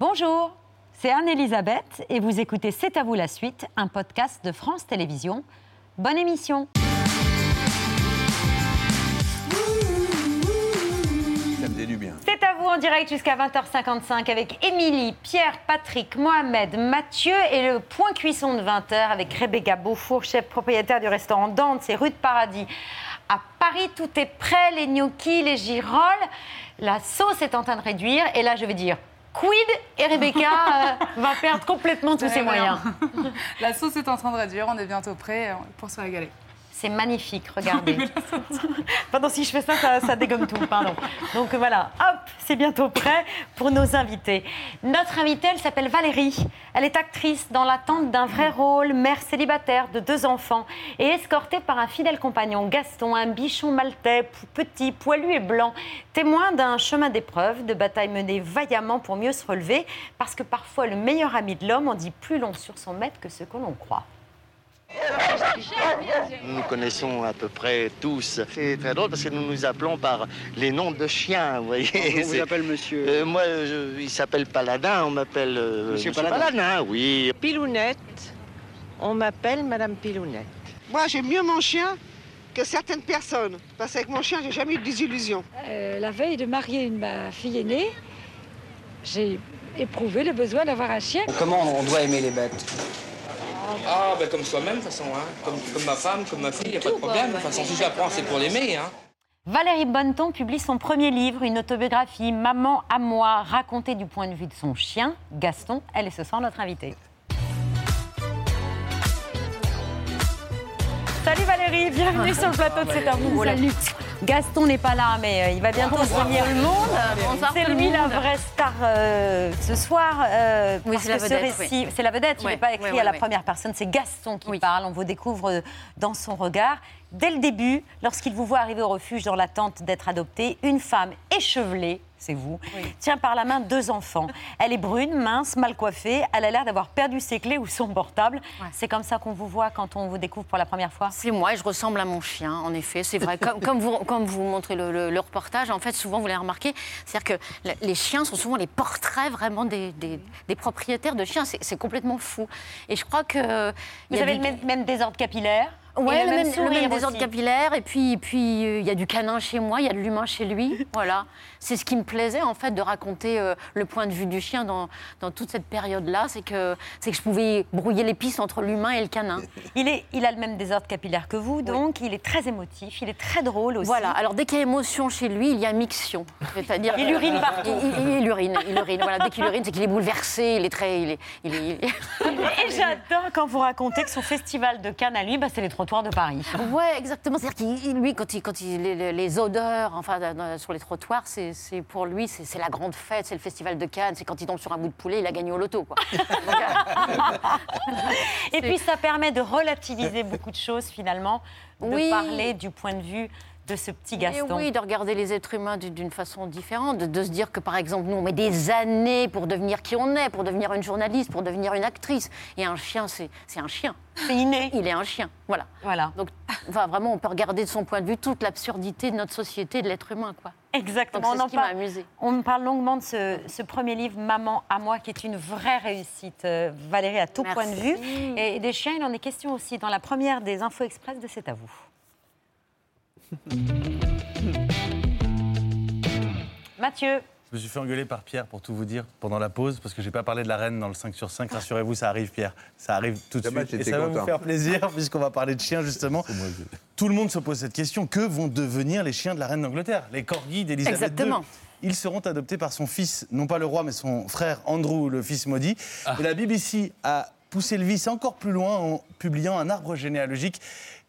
Bonjour, c'est Anne-Elisabeth et vous écoutez C'est à vous la suite, un podcast de France Télévisions. Bonne émission Ça me dénue bien. C'est à vous en direct jusqu'à 20h55 avec Émilie, Pierre, Patrick, Mohamed, Mathieu et le point cuisson de 20h avec Rebecca Beaufour, chef propriétaire du restaurant Dante, et rue de Paradis. À Paris, tout est prêt, les gnocchis, les girolles. La sauce est en train de réduire et là, je vais dire quid et Rebecca euh, va perdre complètement tous ses moyens. La sauce est en train de réduire, on est bientôt prêt euh, pour se régaler. C'est magnifique, regardez. Pardon, si je fais ça, ça, dégomme tout, pardon. Donc voilà, hop, c'est bientôt prêt pour nos invités. Notre invitée, elle s'appelle Valérie. Elle est actrice dans l'attente d'un vrai rôle, mère célibataire de deux enfants et escortée par un fidèle compagnon, Gaston, un bichon maltais, petit, poilu et blanc, témoin d'un chemin d'épreuve, de batailles menées vaillamment pour mieux se relever, parce que parfois le meilleur ami de l'homme en dit plus long sur son maître que ce que l'on croit. Nous nous connaissons à peu près tous. C'est très drôle parce que nous nous appelons par les noms de chiens, vous voyez. On vous appelle monsieur. Euh, moi, je- il s'appelle Paladin, on m'appelle euh, Monsieur Paladin. oui. Pilounette. On m'appelle Madame Pilounette. Moi, j'aime mieux mon chien que certaines personnes. Parce qu'avec mon chien, j'ai jamais eu de désillusion. Euh, la veille de marier une, ma fille aînée, j'ai éprouvé le besoin d'avoir un chien. Comment on doit aimer les bêtes? Ah, ben comme soi-même, de toute façon, hein. comme, comme ma femme, comme ma fille, il a pas de problème. De toute façon, si je la prends, c'est pour l'aimer. Hein. Valérie Bonneton publie son premier livre, une autobiographie, Maman à moi, racontée du point de vue de son chien, Gaston. Elle est ce soir notre invitée. Salut Valérie, bienvenue sur le plateau de C'est à vous. Salut. Gaston n'est pas là, mais euh, il va bientôt se venir. le monde. C'est lui la vraie star euh, ce soir. euh, Oui, c'est la ce vedette, récit- C'est la vedette, il n'est pas écrit ouais, à la première personne, c'est Gaston qui Oui. parle. On vous découvre dans son regard. Dès le début, lorsqu'il vous voit arriver au refuge dans l'attente d'être adopté, une femme échevelée, c'est vous, tient par la main deux enfants. Elle est brune, mince, mal coiffée. Elle a l'air d'avoir perdu ses clés ou son portable. Ouais. C'est comme ça qu'on vous voit quand on vous découvre pour la première fois? C'est moi et je ressemble à mon chien, en effet, c'est vrai. Comme, comme vous, comme vous montrez le, le- le reportage, en fait, souvent, vous l'avez remarqué, c'est-à-dire que le- les chiens sont souvent les portraits vraiment des, des- des propriétaires de chiens. C'est complètement fou. Et je crois que... Vous y a avez le même, même désordre capillaire? Et le même, le même désordre capillaire. Et puis, puis euh, il y a du canin chez moi, il y a de l'humain chez lui. Voilà. C'est ce qui me plaisait, en fait, de raconter euh, le point de vue du chien dans, dans toute cette période-là. C'est que, c'est que je pouvais brouiller les pistes entre l'humain et le canin. Il, est, il a le même désordre capillaire que vous, donc il est très émotif, il est très drôle aussi. Voilà. Alors, dès qu'il y a émotion chez lui, il y a mixion. C'est-à-dire. Il urine partout. Il, il- il urine. Il urine. Voilà. Dès qu'il urine, c'est qu'il est bouleversé. Il est très. Il est. Il est, Et j'adore quand vous racontez que son festival de Cannes à lui, bah, c'est les trottoirs de Paris. Ouais, exactement. C'est-à-dire qu'il, lui, quand il, quand il, les, les odeurs, enfin, sur les trottoirs, c'est, c'est pour lui, c'est, la grande fête, c'est le festival de Cannes. C'est quand il tombe sur un bout de poulet, il a gagné au loto, quoi. Et puis ça permet de relativiser beaucoup de choses finalement, de Oui. parler du point de vue de ce petit Et Gaston. oui, de regarder les êtres humains d'une, façon différente, de, de se dire que, par exemple, nous, on met des années pour devenir qui on est, pour devenir une journaliste, pour devenir une actrice. Et un chien, c'est, un chien. C'est inné. Il est un chien, voilà. Voilà, Donc, enfin, vraiment, on peut regarder de son point de vue toute l'absurdité de notre société, de l'être humain, quoi. Exactement. On, en ce qui parle- on parle longuement de ce, ce premier livre, Maman à moi, qui est une vraie réussite. Euh, Valérie, à tout Merci. point de vue. Et des chiens, il en est question aussi dans la première des Infos Express de C'est à vous. Mathieu, Je me suis fait engueuler par Pierre pour tout vous dire pendant la pause parce que j'ai pas parlé de la reine dans le 5 sur 5. Rassurez-vous, ça arrive Pierre. Ça arrive tout de suite. Et ça va vous faire plaisir puisqu'on va parler de chiens justement. Tout le monde se pose cette question. Que vont devenir les chiens de la reine d'Angleterre? Les corgis d'Elisabeth II Exactement. Ils seront adoptés par son fils, non pas le roi, mais son frère Andrew, le fils maudit. Et la BBC a poussé le vice encore plus loin en publiant un arbre généalogique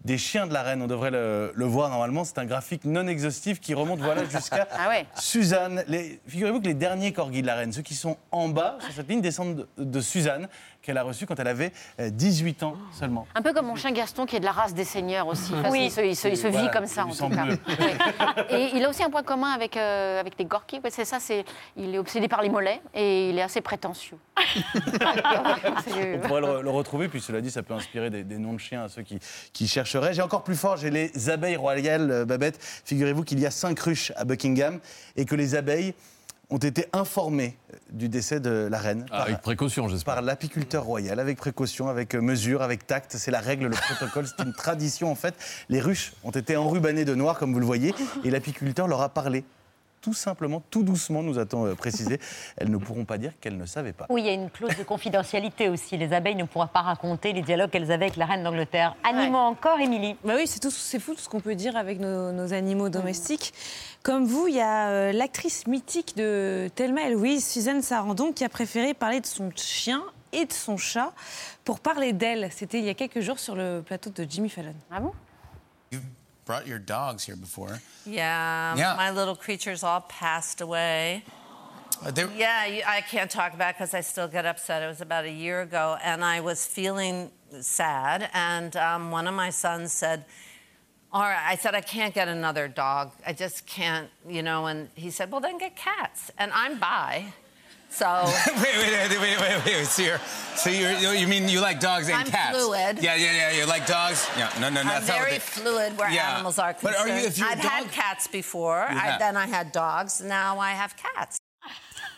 des chiens de la reine. On devrait le, le voir normalement. C'est un graphique non exhaustif qui remonte voilà, jusqu'à Ah ouais. Suzanne. Figurez-vous que les derniers corgis de la reine, ceux qui sont en bas sur cette ligne, descendent de, de Suzanne, qu'elle a reçue quand elle avait euh, 18 ans seulement. Un peu comme mon chien Gaston, qui est de la race des seigneurs aussi. Enfin, Oui. Il se, il se- il se Voilà, vit comme ça, en tout cas. Et il a aussi un point commun avec, euh, avec les Gorky. C'est ça, c'est, il est obsédé par les mollets et il est assez prétentieux. On pourrait le, le retrouver, puis cela dit, ça peut inspirer des, des noms de chiens à ceux qui, qui chercheraient. J'ai encore plus fort, j'ai les abeilles royales, euh, Babette. Figurez-vous qu'il y a cinq ruches à Buckingham et que les abeilles ont été informés du décès de la reine. Ah, avec précaution, j'espère. Par l'apiculteur royal, avec précaution, avec euh, mesure, avec tact. C'est la règle, le protocole, c'est une tradition en fait. Les ruches ont été enrubannées de noir, comme vous le voyez, et l'apiculteur leur a parlé tout simplement, tout doucement, nous a-t-on euh, précisé. Elles ne pourront pas dire qu'elles ne savaient pas. Oui, il y a une clause de confidentialité aussi. Les abeilles ne pourront pas raconter les dialogues qu'elles avaient avec la reine d'Angleterre. Animaux encore, Émilie bah Oui, c'est, tout, c'est fou tout ce qu'on peut dire avec nos, nos animaux domestiques. Comme vous, il y a euh, l'actrice mythique de Thelma et Louise, Suzanne Sarandon, qui a préféré parler de son chien et de son chat pour parler d'elle. C'était il y a quelques jours sur le plateau de Jimmy Fallon. Ah bon? Brought your dogs here before. Yeah, Yeah. my little creatures all passed away. Uh, they- Yeah, I can't talk about because I still get upset. It was about a year ago, and I was feeling sad. And um, one of my sons said, "All right," I said, "I can't get another dog. I just can't," you know. And he said, "Well, then get cats." And I'm bi, so wait, wait, wait, wait, wait, wait. So you're, so you're, you mean you like dogs and I'm cats? fluid. Yeah, yeah, yeah. You like dogs? Yeah. No, no, no. I'm that's not what very they- fluid where Yeah. animals are But are concerned. you- if you're I've had cats before. I, then I had dogs. Now I have cats.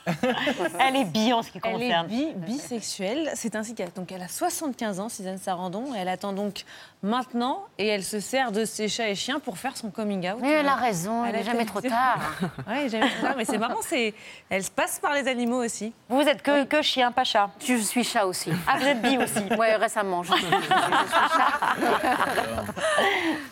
Elle est bi en ce qui Elle est concerne. bi- bisexuelle. C'est ainsi qu'elle donc elle a 75 ans, Suzanne Sarandon. Elle attend donc maintenant et elle se sert de ses chats et chiens pour faire son coming out. Mais elle a raison, la n'est jamais trop tard. oui, jamais trop tard. Mais c'est marrant, c'est elle se passe par les animaux aussi. Vous êtes que, que chien, pas chat Je suis chat aussi. Ah, vous êtes bi aussi Oui, récemment. Je je suis chat.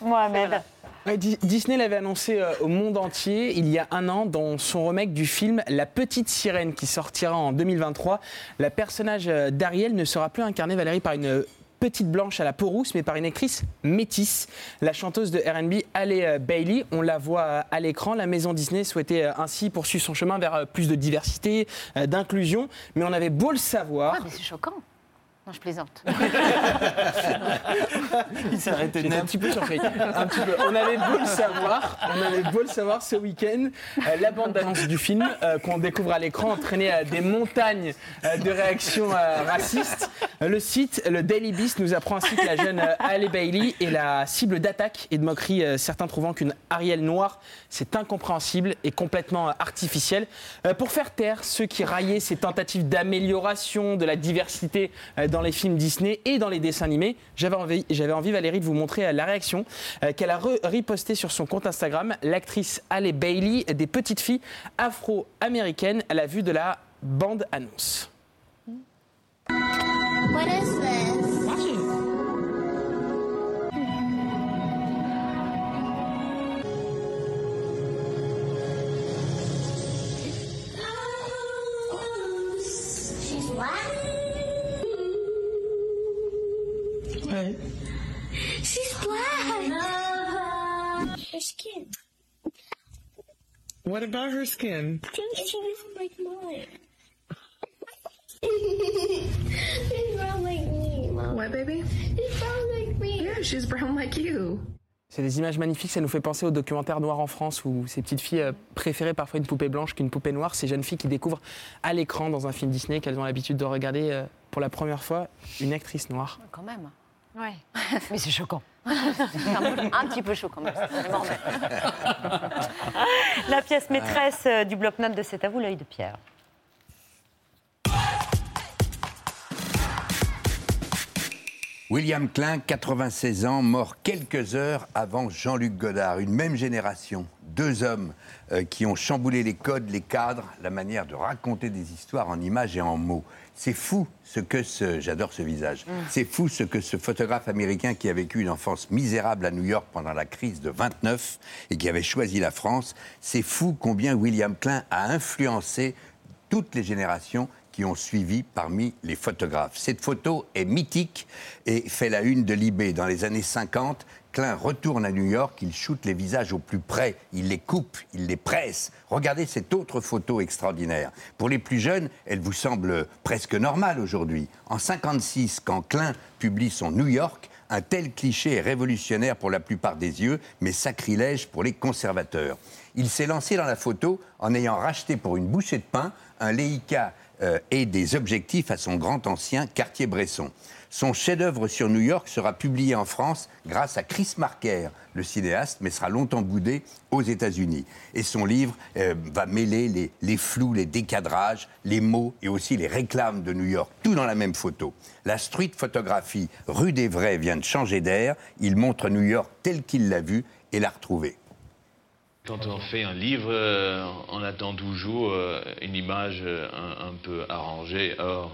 Mohamed. Ouais, Disney l'avait annoncé euh, au monde entier il y a un an dans son remake du film La Petite Sirène qui sortira en 2023. La personnage euh, d'Ariel ne sera plus incarnée, Valérie, par une euh, petite blanche à la peau rousse, mais par une actrice métisse. La chanteuse de R&B, Halle Bailey, on la voit à l'écran. La maison Disney souhaitait ainsi poursuivre son chemin vers plus de diversité, d'inclusion, mais on avait beau le savoir. Ah, mais c'est choquant. Non, je plaisante. Il s'est arrêté J'étais un petit peu surpris. Un petit peu. On avait beau le savoir, on avait beau le savoir ce week-end, euh, la bande d'annonce du film euh, qu'on découvre à l'écran entraînait euh, des montagnes euh, de réactions racistes. Le site, le Daily Beast, nous apprend ainsi que la jeune Halle Bailey est la cible d'attaques et de moqueries, certains trouvant qu'une Ariel noire, c'est incompréhensible et complètement artificiel. Pour faire taire ceux qui raillaient ces tentatives d'amélioration de la diversité dans les films Disney et dans les dessins animés, j'avais envie, j'avais envie Valérie, de vous montrer euh, la réaction euh, qu'elle a ripostée sur son compte Instagram. L'actrice Halle Bailey, des petites filles afro-américaines à la vue de la is this? Skin. What about her skin? I think she was like mine. she's brown like me, Mom. What, baby? She's brown like me. Yeah, she's brown like you. C'est des images magnifiques, ça nous fait penser au documentaire Noir en France où ces petites filles euh, préféraient parfois une poupée blanche qu'une poupée noire. Ces jeunes filles qui découvrent à l'écran dans un film Disney qu'elles ont l'habitude de regarder euh, pour la première fois une actrice noire. Quand même. Ouais. Mais c'est choquant. un, petit peu chaud quand même. La pièce maîtresse euh, du bloc-notes de C'est à vous l'œil de Pierre. William Klein, 96 ans, mort quelques heures avant Jean-Luc Godard. Une même génération, deux hommes euh, qui ont chamboulé les codes, les cadres, la manière de raconter des histoires en images et en mots. C'est fou ce que ce, j'adore ce visage, c'est fou ce que ce photographe américain qui a vécu une enfance misérable à New York pendant la crise de 29 et qui avait choisi la France, c'est fou combien William Klein a influencé toutes les générations qui ont suivi parmi les photographes. Cette photo est mythique et fait la une de Libé. Dans les années 50, Klein retourne à New York, il shoote les visages au plus près, il les coupe, il les presse. Regardez cette autre photo extraordinaire. Pour les plus jeunes, elle vous semble presque normale aujourd'hui. En 56, quand Klein publie son New York, un tel cliché est révolutionnaire pour la plupart des yeux, mais sacrilège pour les conservateurs. Il s'est lancé dans la photo en ayant racheté pour une bouchée de pain un Leica euh, et des objectifs à son grand ancien Cartier-Bresson. Son chef-d'œuvre sur New York sera publié en France grâce à Chris Marker, le cinéaste, mais sera longtemps boudé aux États-Unis. Et son livre euh, va mêler les, flous, les décadrages, les mots et aussi les réclames de New York, tout dans la même photo. La street photographie rue des Vrais vient de changer d'air. Il montre New York tel qu'il l'a vu et l'a retrouvé. Quand on fait un livre, euh, on attend toujours euh, une image euh, un, un peu arrangée. Or,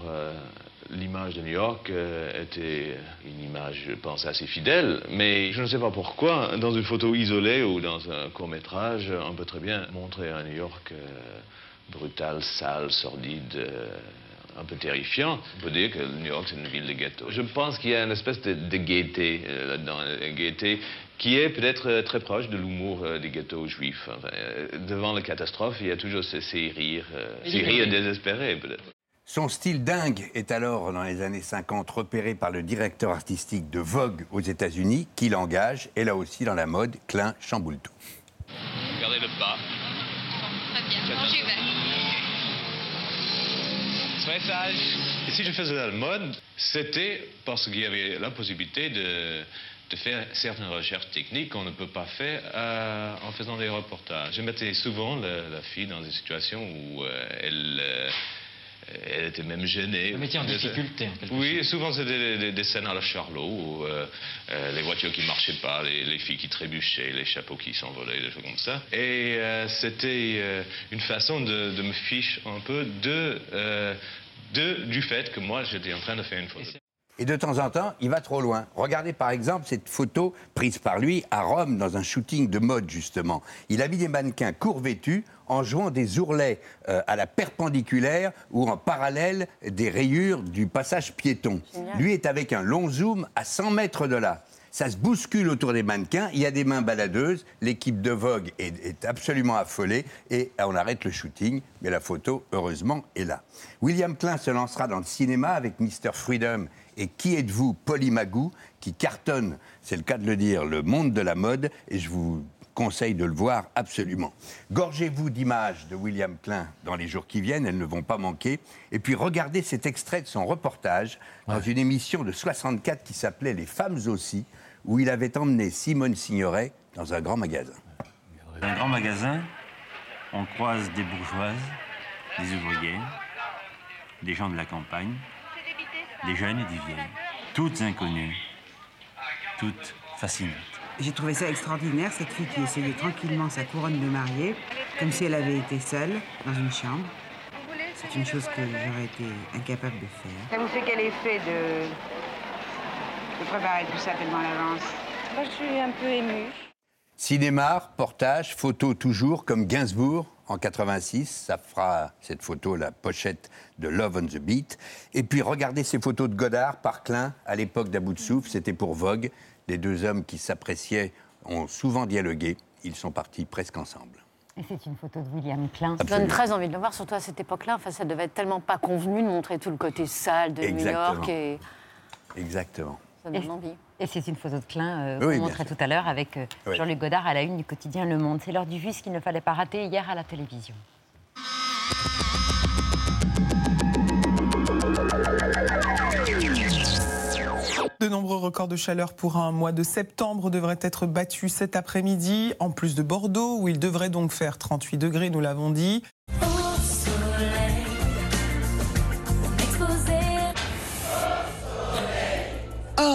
l'image de New York était une image, je pense, assez fidèle. Mais je ne sais pas pourquoi, dans une photo isolée ou dans un court métrage, on peut très bien montrer un New York brutal, sale, sordide. Euh, un peu terrifiant. On peut dire que New York, c'est une ville de ghetto. Je pense qu'il y a une espèce de, de gaieté euh, là-dedans, une gaieté qui est peut-être euh, très proche de l'humour euh, des ghettos juifs. Enfin, euh, devant la catastrophe, il y a toujours ces, ces rires, euh, ces rires désespérés peut-être. Son style dingue est alors, dans les années 50, repéré par le directeur artistique de Vogue aux États-Unis, qui l'engage, et là aussi dans la mode, Klein chamboule tout. Regardez le bas. Très bien. J'y vais. Et si je faisais la mode, c'était parce qu'il y avait la possibilité de, faire certaines recherches techniques qu'on ne peut pas faire euh, en faisant des reportages. Je mettais souvent la, la fille dans des situations où euh, elle, euh, elle était même gênée. Le métier en difficulté, en quelque Oui, souvent c'était des, des- des scènes à la Charlot, où euh, euh, les voitures qui marchaient pas, les, les filles qui trébuchaient, les chapeaux qui s'envolaient, des choses comme ça. Et euh, c'était euh, une façon de, de me fiche un peu de, euh, de, du fait que moi j'étais en train de faire une photo. Et de temps en temps, il va trop loin. Regardez par exemple cette photo prise par lui à Rome dans un shooting de mode justement. Il a mis des mannequins court vêtus en jouant des ourlets euh, à la perpendiculaire ou en parallèle des rayures du passage piéton. Génial. Lui est avec un long zoom à 100 mètres de là. Ça se bouscule autour des mannequins, il y a des mains baladeuses, l'équipe de Vogue est, est absolument affolée et on arrête le shooting, mais la photo, heureusement, est là. William Klein se lancera dans le cinéma avec Mr. Freedom et Qui êtes-vous, Polly Magoo, qui cartonne, c'est le cas de le dire, le monde de la mode et je vous conseille de le voir absolument. Gorgez-vous d'images de William Klein dans les jours qui viennent, elles ne vont pas manquer. Et puis regardez cet extrait de son reportage dans une émission de 64 qui s'appelait Les femmes aussi, où il avait emmené Simone Signoret dans un grand magasin. Dans un grand magasin, on croise des bourgeoises, des ouvrières, des gens de la campagne, des jeunes et des vieilles, toutes inconnues, toutes fascinantes. J'ai trouvé ça extraordinaire, cette fille qui essayait tranquillement sa couronne de mariée, comme si elle avait été seule dans une chambre. C'est une chose que j'aurais été incapable de faire. Ça vous fait quel effet de, de préparer tout ça tellement à l'avance? Moi, je suis un peu émue. Cinéma, reportage, photo toujours, comme Gainsbourg en 86. Ça fera cette photo la pochette de Love on the Beat. Et puis regardez ces photos de Godard par Klein à l'époque d'À bout de souffle. C'était pour Vogue. Les deux hommes qui s'appréciaient ont souvent dialogué. Ils sont partis presque ensemble. Et c'est une photo de William Klein. Ça donne très envie de le voir, surtout à cette époque-là. Enfin, ça devait être tellement pas convenu de montrer tout le côté sale de New. York et Exactement. Ça donne envie. Et c'est une photo de Klein euh, Oui, qu'on montrait sûr. tout à l'heure avec euh, Oui. Jean-Luc Godard à la une du quotidien Le Monde. C'est l'heure du vu, ce qu'il ne fallait pas rater hier à la télévision. De nombreux records de chaleur pour un mois de septembre devraient être battus cet après-midi, en plus de Bordeaux, où il devrait donc faire 38 degrés, nous l'avons dit.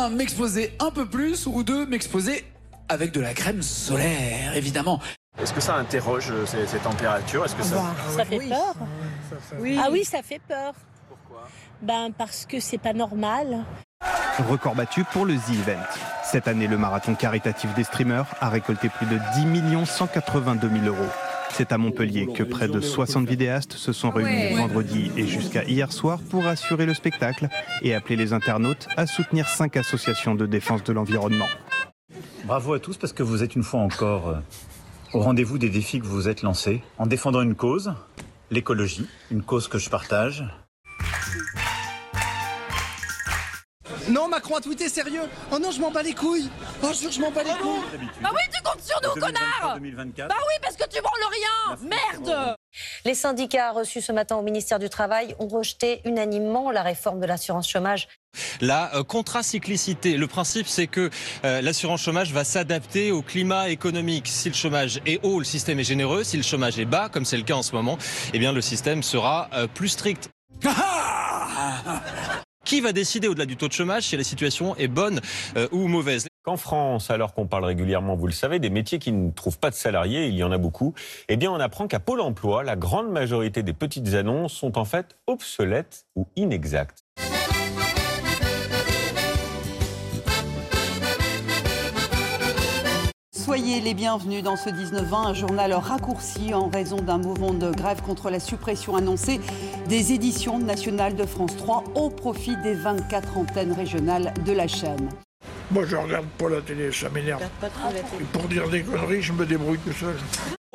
Un, m'exposer un peu plus, ou deux, m'exposer avec de la crème solaire, évidemment. Est-ce que ça interroge euh, ces, ces températures? Est-ce que ça... Ça fait peur. Ah oui, ça fait peur. Pourquoi? Ben parce que c'est pas normal. Record battu pour le The Event. Cette année, le marathon caritatif des streamers a récolté plus de 10 182 000 euros. C'est à Montpellier que près de 60 vidéastes se sont réunis Ouais. vendredi et jusqu'à hier soir pour assurer le spectacle et appeler les internautes à soutenir cinq associations de défense de l'environnement. Bravo à tous parce que vous êtes une fois encore euh, au rendez-vous des défis que vous vous êtes lancés en défendant une cause, l'écologie, une cause que je partage. Non, Macron a tweeté sérieux. Oh non, je m'en bats les couilles. Oh, je jure, je m'en bats les couilles. Bah oui, tu comptes sur nous, 2023, connard 2024. Bah oui, parce que tu branles rien Merde Les syndicats reçus ce matin au ministère du Travail ont rejeté unanimement la réforme de l'assurance chômage. La euh, contracyclicité, le principe c'est que euh, l'assurance chômage va s'adapter au climat économique. Si le chômage est haut, le système est généreux. Si le chômage est bas, comme c'est le cas en ce moment, eh bien le système sera euh, plus strict. Qui va décider au-delà du taux de chômage si la situation est bonne euh, ou mauvaise? Qu'en France, alors qu'on parle régulièrement, vous le savez, des métiers qui ne trouvent pas de salariés, il y en a beaucoup, eh bien on apprend qu'à Pôle emploi, la grande majorité des petites annonces sont en fait obsolètes ou inexactes. Soyez les bienvenus dans ce 19-20, un journal raccourci en raison d'un mouvement de grève contre la suppression annoncée des éditions nationales de France 3 au profit des 24 antennes régionales de la chaîne. Moi, je regarde pas la télé, ça m'énerve. Et pour dire des conneries, je me débrouille tout seul.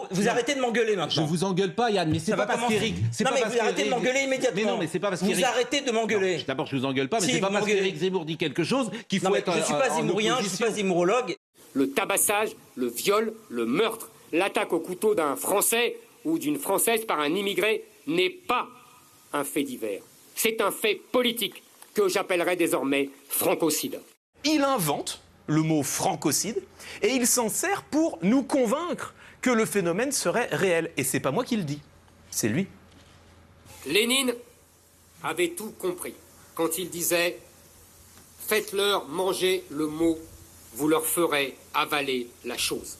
Vous arrêtez de m'engueuler maintenant. Je vous engueule pas, Yann, mais c'est Ça pas va parce commencer. qu'Éric. c'est Non, pas mais parce vous arrêtez de qu'Éric- m'engueuler immédiatement. Mais non, mais c'est pas parce Vous qu'Éric- arrêtez de m'engueuler. Non, D'abord, je vous engueule pas, mais Si, c'est pas vous parce m'engueulez. qu'Éric Zemmour dit quelque chose qu'il Non, faut mais être. je suis pas en zémourien, je suis pas zémourologue. Le tabassage, le viol, le meurtre, l'attaque au couteau d'un Français ou d'une Française par un immigré n'est pas un fait divers. C'est un fait politique que j'appellerai désormais francocide. Il invente le mot francocide et il s'en sert pour nous convaincre que le phénomène serait réel. Et c'est pas moi qui le dis, c'est lui. Lénine avait tout compris quand il disait Faites-leur manger le mot, vous leur ferez avaler la chose.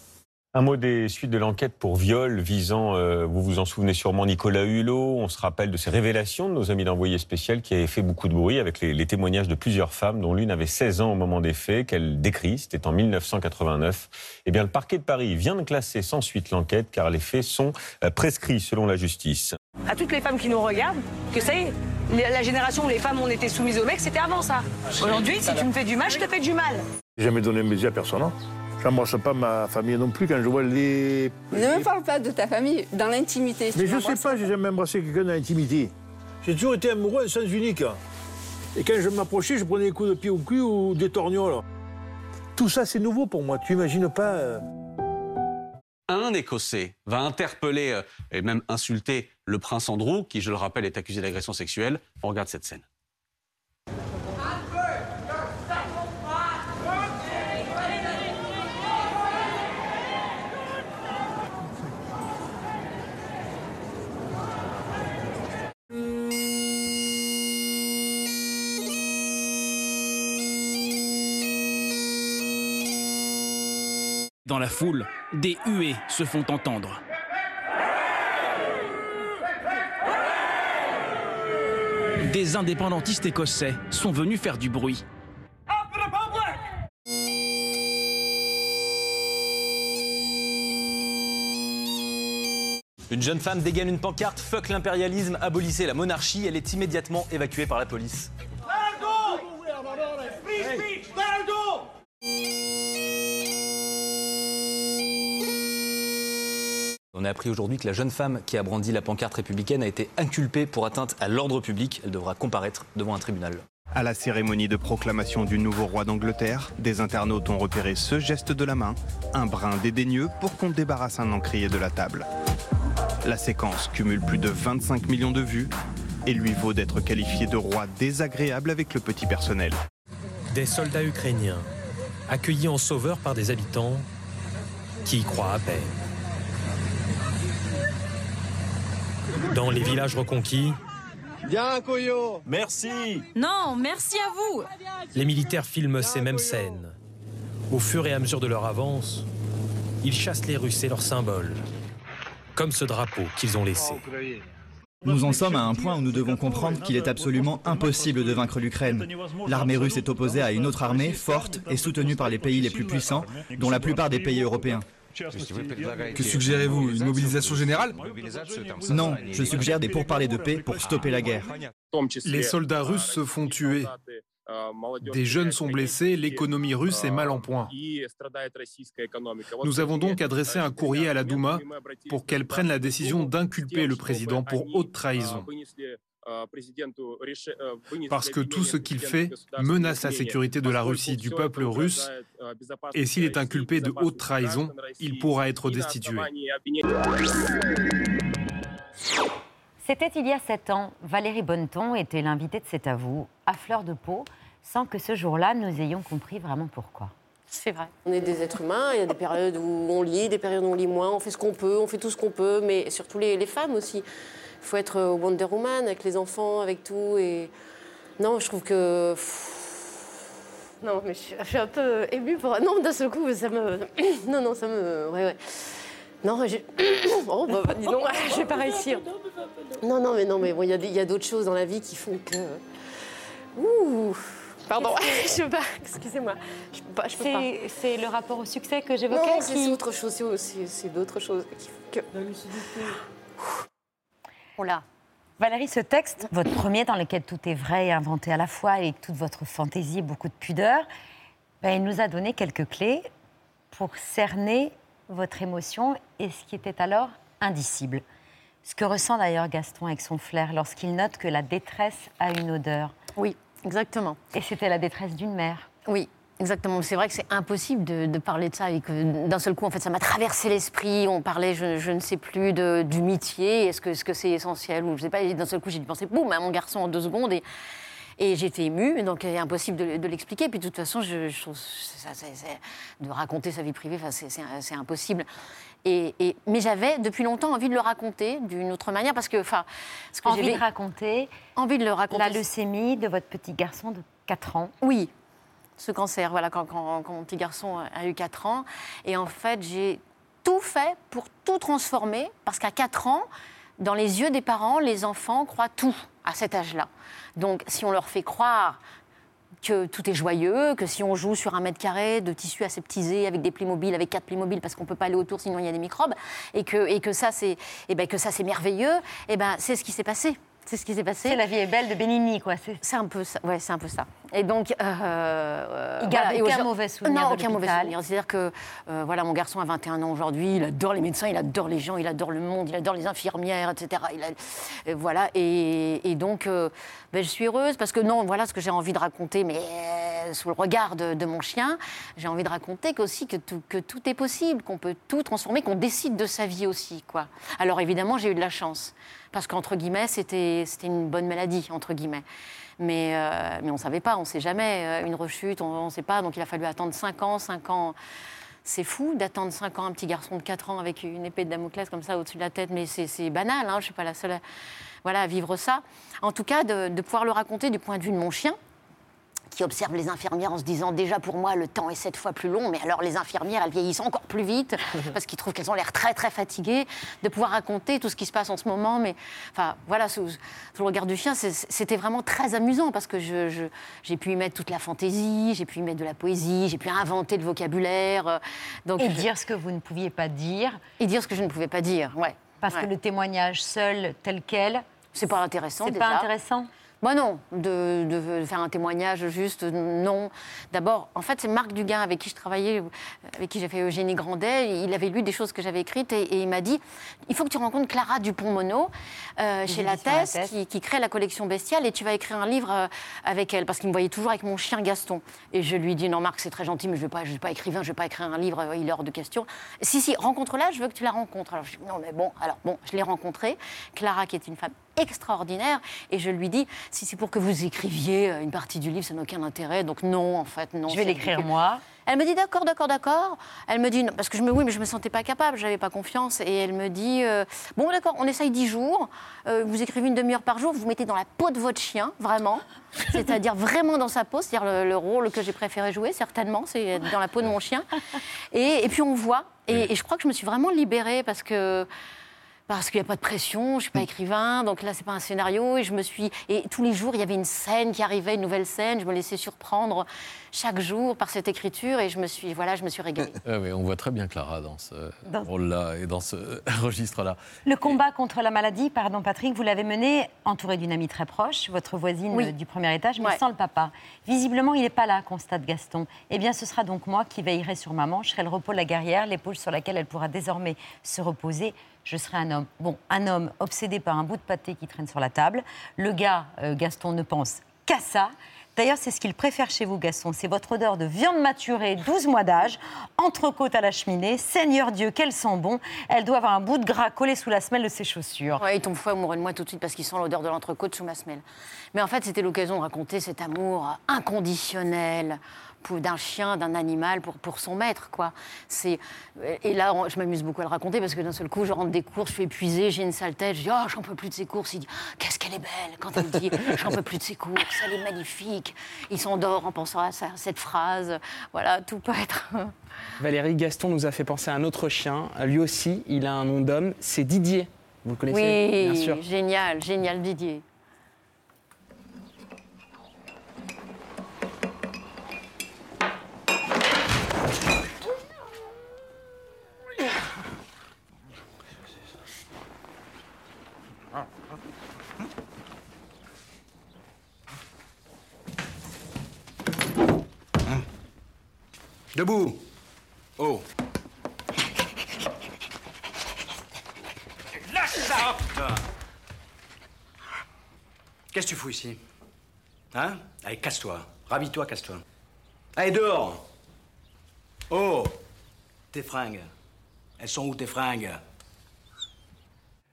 Un mot des suites de l'enquête pour viol visant, euh, vous vous en souvenez sûrement, Nicolas Hulot. On se rappelle de ces révélations de nos amis d'envoyé spécial qui avaient fait beaucoup de bruit avec les, les témoignages de plusieurs femmes, dont l'une avait 16 ans au moment des faits, qu'elle décrit, c'était en 1989. Eh bien, le parquet de Paris vient de classer sans suite l'enquête car les faits sont euh, prescrits selon la justice. À toutes les femmes qui nous regardent, que ça y est, la génération où les femmes ont été soumises aux mecs, c'était avant ça. Aujourd'hui, si tu me fais du mal, je te fais du mal. J'ai jamais donné un baiser à personne. hein. J'embrasse pas ma famille non plus quand je vois les. Ne me parle pas de ta famille dans l'intimité. Mais je sais pas, j'ai jamais embrassé quelqu'un dans l'intimité. J'ai toujours été amoureux en sens unique. Et quand je m'approchais, je prenais des coups de pied au cul ou des torgnoles. Tout ça, c'est nouveau pour moi. Tu imagines pas. euh, Un Écossais va interpeller euh, et même insulter le prince Andrew, qui, je le rappelle, est accusé d'agression sexuelle. On regarde cette scène. Dans la foule, des huées se font entendre. Des indépendantistes écossais sont venus faire du bruit. Une jeune femme dégaine une pancarte Fuck l'impérialisme, abolissez la monarchie. Elle est immédiatement évacuée par la police. A appris aujourd'hui que la jeune femme qui a brandi la pancarte républicaine a été inculpée pour atteinte à l'ordre public. Elle devra comparaître devant un tribunal. À la cérémonie de proclamation du nouveau roi d'Angleterre, des internautes ont repéré ce geste de la main, un brin dédaigneux pour qu'on débarrasse un encrier de la table. La séquence cumule plus de 25 millions de vues et lui vaut d'être qualifié de roi désagréable avec le petit personnel. Des soldats ukrainiens, accueillis en sauveurs par des habitants qui y croient à peine. Dans les villages reconquis, Bien, Koyo Merci Non, merci à vous. les militaires filment ces mêmes scènes. Au fur et à mesure de leur avance, ils chassent les Russes et leurs symboles, comme ce drapeau qu'ils ont laissé. Nous en sommes à un point où nous devons comprendre qu'il est absolument impossible de vaincre l'Ukraine. L'armée russe est opposée à une autre armée forte et soutenue par les pays les plus puissants, dont la plupart des pays européens. Que suggérez-vous Une mobilisation générale Non, je suggère des pourparlers de paix pour stopper la guerre. Les soldats russes se font tuer. Des jeunes sont blessés, l'économie russe est mal en point. Nous avons donc adressé un courrier à la Douma pour qu'elle prenne la décision d'inculper le président pour haute trahison. Parce que tout ce qu'il fait menace la sécurité de la Russie, du peuple russe, et s'il est inculpé de haute trahison, il pourra être destitué. C'était il y a sept ans. Valérie Bonneton était l'invitée de C'est à vous, à fleur de peau, sans que ce jour-là, nous ayons compris vraiment pourquoi. C'est vrai. On est des êtres humains, il y a des périodes où on lit, des périodes où on lit moins, on fait ce qu'on peut, on fait tout ce qu'on peut, mais surtout les, les femmes aussi. Il faut être au Wonder Woman avec les enfants, avec tout. Et non, je trouve que. Non, mais je suis, je suis un peu émue pour. Non, d'un seul coup, ça me. Non, non, ça me. Ouais, ouais. Non, j'ai. Oh, bah, dis donc, je vais pas réussir. Non, non, mais non, mais bon, il y a des- il y a, d'autres choses dans la vie qui font que. Ouh Pardon, je sais pas, excusez-moi. Je peux pas, je peux pas. C'est c'est le rapport au succès que Non, j'évoquais c'est qui... c'est autre chose, c'est- d'autres choses qui font que. Oh là. Valérie, ce texte, votre premier dans lequel tout est vrai et inventé à la fois, avec toute votre fantaisie et beaucoup de pudeur, ben, il nous a donné quelques clés pour cerner votre émotion et ce qui était alors indicible. Ce que ressent d'ailleurs Gaston avec son flair lorsqu'il note que la détresse a une odeur. Oui, exactement. Et c'était la détresse d'une mère. Oui, exactement. C'est vrai que c'est impossible de, de parler de ça et que d'un seul coup, en fait, ça m'a traversé l'esprit. On parlait, je, je ne sais plus, de, du métier. Est-ce que est-ce que c'est essentiel ou je sais pas. D'un seul coup, j'ai dû penser, boum, à mon garçon en deux secondes et et j'étais émue, donc c'est impossible de, de l'expliquer. Puis de toute façon, je, je trouve ça, c'est- c'est- de raconter sa vie privée, c'est- c'est c'est impossible. Et, et- mais j'avais depuis longtemps envie de le raconter d'une autre manière parce que, enfin, ce Envie de raconter envie de le raconter. la leucémie de votre petit garçon de 4 ans. Oui, ce cancer, voilà, quand, mon petit garçon a eu 4 ans. Et en fait, j'ai tout fait pour tout transformer, parce qu'à 4 ans, dans les yeux des parents, les enfants croient tout à cet âge-là. Donc, si on leur fait croire que tout est joyeux, que si on joue sur un mètre carré de tissu aseptisé avec des Playmobil, avec quatre Playmobil, parce qu'on peut pas aller autour sinon il y a des microbes, et que, et que ça c'est, et ben merveilleux, et ben c'est ce qui s'est passé. C'est ce qui s'est passé. C'est la vie est belle de Benigni, quoi. C'est un peu ça. Ouais, c'est un peu ça. Et donc, euh, euh, Il garde voilà. Et aucun mauvais souvenir Non, de aucun mauvais souvenir. C'est-à-dire que, euh, voilà, mon garçon a 21 ans aujourd'hui. Il adore les médecins, il adore les gens, il adore le monde, il adore les infirmières, etc. Il a- euh, voilà. Et, et donc, euh, ben, je suis heureuse parce que non, voilà ce que j'ai envie de raconter, mais sous le regard de, de mon chien, j'ai envie de raconter qu'aussi que tout, que tout est possible, qu'on peut tout transformer, qu'on décide de sa vie aussi, quoi. Alors évidemment, j'ai eu de la chance parce qu'entre guillemets, c'était une bonne maladie entre guillemets. Mais, euh, mais on ne savait pas, on ne sait jamais. Euh, Une rechute, on ne sait pas. Donc il a fallu attendre 5 ans. 5 ans, c'est fou d'attendre 5 ans un petit garçon de 4 ans avec une épée de Damoclès comme ça au-dessus de la tête. Mais c'est banal, hein, je ne suis pas la seule à, voilà, vivre ça. En tout cas, de, de pouvoir le raconter du point de vue de mon chien qui observe les infirmières en se disant déjà pour moi le temps est sept fois plus long, mais alors les infirmières elles vieillissent encore plus vite parce qu'ils trouvent qu'elles ont l'air très très fatiguées, de pouvoir raconter tout ce qui se passe en ce moment, mais enfin voilà sous, sous le regard du chien c'était vraiment très amusant parce que je- je- j'ai pu y mettre toute la fantaisie, j'ai pu y mettre de la poésie, j'ai pu inventer le vocabulaire, euh, donc Et dire ce que vous ne pouviez pas dire. et dire ce que je ne pouvais pas dire, ouais. Parce Ouais. que le témoignage seul, tel quel, c'est pas intéressant. c'est pas intéressant. Moi non, de, de faire un témoignage juste, non. D'abord, en fait, c'est Marc Duguin avec qui je travaillais, avec qui j'ai fait Eugénie Grandet. Il avait lu des choses que j'avais écrites et, et il m'a dit il faut que tu rencontres Clara Dupont-Mono euh, chez Lattès, Lattès. qui, qui crée la collection Bestiale et tu vas écrire un livre euh, avec elle parce qu'il me voyait toujours avec mon chien Gaston. Et je lui dis non, Marc, c'est très gentil, mais je ne vais, pas- je vais pas écrivain, je ne vais pas écrire un livre, euh, il est hors de question. Si, si, rencontre-la, je veux que tu la rencontres. Alors je dis non, mais bon, alors bon, je l'ai rencontrée. Clara, qui est une femme extraordinaire, et je lui dis si c'est pour que vous écriviez euh, une partie du livre, ça n'a aucun intérêt. Donc non, en fait, non. Je vais l'écrire moi. Elle me dit d'accord, d'accord, d'accord. Elle me dit non, parce que je me oui, mais je me sentais pas capable, j'avais pas confiance. Et elle me dit euh, bon d'accord, on essaye dix jours. euh, vous écrivez une demi-heure par jour, vous vous mettez dans la peau de votre chien, vraiment. C'est-à-dire vraiment dans sa peau, c'est-à-dire le, le rôle que j'ai préféré jouer, certainement, c'est dans la peau de mon chien. Et, et puis on voit. Et, et je crois que je me suis vraiment libérée parce que parce qu'il n'y a pas de pression, je ne suis pas écrivain, donc là, c'est pas un scénario. Et je me suis. Et tous les jours, il y avait une scène qui arrivait, une nouvelle scène. Je me laissais surprendre chaque jour par cette écriture et je me suis, voilà, je me suis régalée. Ah oui, on voit très bien Clara dans ce Dans- rôle-là et dans ce registre-là. Le combat contre la maladie, pardon Patrick, vous l'avez mené entouré d'une amie très proche, votre voisine Oui. du premier étage, mais Ouais. sans le papa. Visiblement, il n'est pas là, constate Gaston. Eh bien, ce sera donc moi qui veillerai sur maman. Je serai le repos de la guerrière, l'épaule sur laquelle elle pourra désormais se reposer. Je serai un homme. Bon, un homme obsédé par un bout de pâté qui traîne sur la table. Le gars, euh, Gaston, ne pense qu'à ça. D'ailleurs, c'est ce qu'il préfère chez vous, Gaston. C'est votre odeur de viande maturée, 12 mois d'âge, entrecôte à la cheminée. Seigneur Dieu, qu'elle sent bon. Elle doit avoir un bout de gras collé sous la semelle de ses chaussures. Ouais, il tombe fou amoureux de moi tout de suite parce qu'il sent l'odeur de l'entrecôte sous ma semelle. Mais en fait, c'était l'occasion de raconter cet amour inconditionnel d'un chien, d'un animal pour, pour son maître, quoi. C'est et là, on- je m'amuse beaucoup à le raconter parce que d'un seul coup, je rentre des courses, je suis épuisée, j'ai une sale tête, je dis oh j'en peux plus de ces courses. Il dit qu'est-ce qu'elle est belle quand elle dit j'en peux plus de ces courses, elle est magnifique. Il s'endort en pensant à cette phrase. Voilà, tout peut être. Valérie Gaston nous a fait penser à un autre chien. Lui aussi, il a un nom d'homme, c'est Didier. Vous le connaissez Oui, Bien sûr. génial, génial Didier. Debout Oh Lâche ça Putain. Qu'est-ce que tu fous ici? Hein? Allez, casse-toi. Rhabille-toi, casse-toi. Allez, dehors Oh Tes fringues. Elles sont où tes fringues?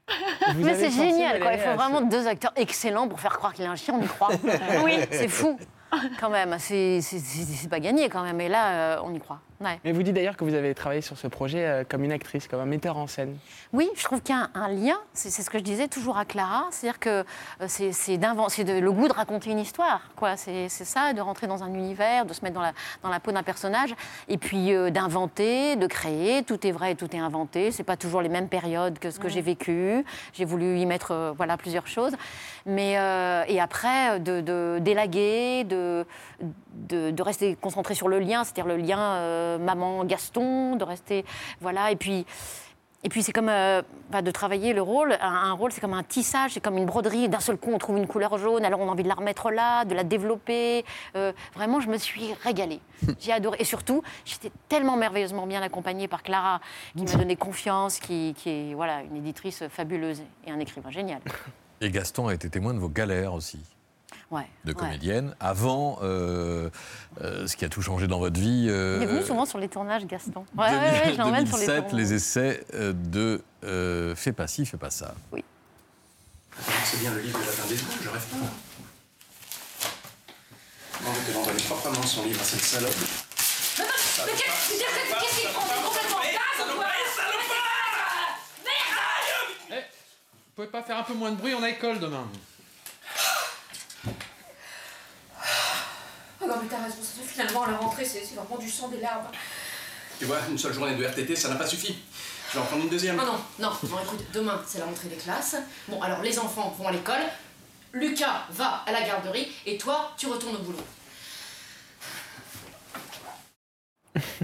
Vous Mais avez c'est pensé, génial, quoi. Il faut à vraiment deux acteurs excellents pour faire croire qu'il a un chien, on y croit. Oui. c'est fou, quand même. C'est pas gagné, quand même. Et là, euh, on y croit. Ouais. Mais vous dites d'ailleurs que vous avez travaillé sur ce projet euh, comme une actrice, comme un metteur en scène. Oui, je trouve qu'il y a un, un lien, c'est ce que je disais toujours à Clara, c'est-à-dire que euh, c'est le goût de raconter une histoire, quoi. C'est ça, de rentrer dans un univers, de se mettre dans la, dans la peau d'un personnage, et puis euh, d'inventer, de créer. Tout est vrai, tout est inventé. C'est pas toujours les mêmes périodes que ce que j'ai vécu. J'ai voulu y mettre, euh, voilà, plusieurs choses. Mais euh, et après, de, de d'élaguer, de, de, de rester concentré sur le lien, c'est-à-dire le lien euh, maman-Gaston, de rester, voilà, et puis. Et puis c'est comme euh, bah, de travailler le rôle. Un, un rôle, c'est comme un tissage, c'est comme une broderie. D'un seul coup, on trouve une couleur jaune, alors on a envie de la remettre là, de la développer. Euh, vraiment, je me suis régalée. J'ai adoré. Et surtout, j'étais tellement merveilleusement bien accompagnée par Clara, qui m'a donné confiance, qui, qui est voilà, une éditrice fabuleuse et un écrivain génial. Et Gaston a été témoin de vos galères aussi, Ouais, de ouais. comédienne, avant euh, euh, ce qui a tout changé dans votre vie. euh, Il est venu souvent sur les tournages, Gaston. Ouais, ouais, ouais, je l'emmène sur les 2007, tournages. les essais euh, de euh, Fais pas ci, fais pas ça. Oui. C'est bien le livre de Jardin des Trous, je rêve pas. Non, mais qu'elle envoie proprement son livre à cette salope. Mais qu'est-ce qu'est-ce qu'il prend T'es complètement quoi Vous pouvez pas faire un peu moins de bruit, on a école demain. Oh non mais t'as raison, ça, finalement la rentrée c'est c'est vraiment du sang des larmes. Tu vois, une seule journée de RTT, ça n'a pas suffi. Je vais en prendre une deuxième. Ah non, non, non, écoute, demain c'est la rentrée des classes. Bon alors les enfants vont à l'école, Lucas va à la garderie et toi tu retournes au boulot.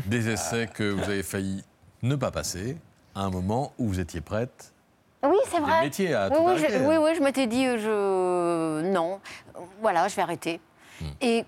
Des essais que vous avez failli ne pas passer à un moment où vous étiez prête. Oui, c'est vrai. métiers à oui, tout oui, arrêter, je, oui, oui, je m'étais dit, je... non, voilà, je vais arrêter. Hmm. Et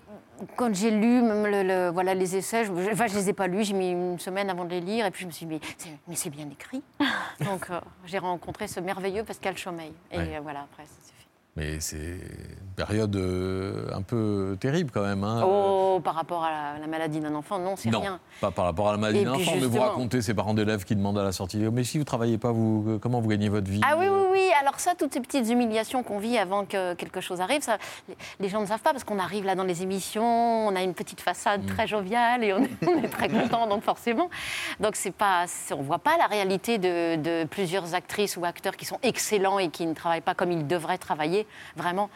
quand j'ai lu même le, le- voilà, les essais, je, enfin, je les ai pas lus, j'ai mis une semaine avant de les lire, et puis je me suis dit, mais c'est, c'est bien écrit. Donc euh, j'ai rencontré ce merveilleux Pascal Chaumeil. Et Ouais. euh, voilà, après, suffit. Mais c'est une période euh, un peu terrible quand même. hein. Oh, par rapport à la, la maladie d'un enfant, non, c'est non, rien. pas par rapport à la maladie d'un enfant, mais vous racontez ces parents d'élèves qui demandent à la sortie Mais si vous travaillez pas, vous, euh, comment vous gagnez votre vie Ah oui, oui, oui. Alors ça, toutes ces petites humiliations qu'on vit avant que quelque chose arrive, ça, les- gens ne savent pas parce qu'on arrive là dans les émissions, on a une petite façade très joviale et on est, on est très content, donc forcément. Donc c'est pas, on voit pas la réalité de, de plusieurs actrices ou acteurs qui sont excellents et qui ne travaillent pas comme ils devraient travailler, vraiment.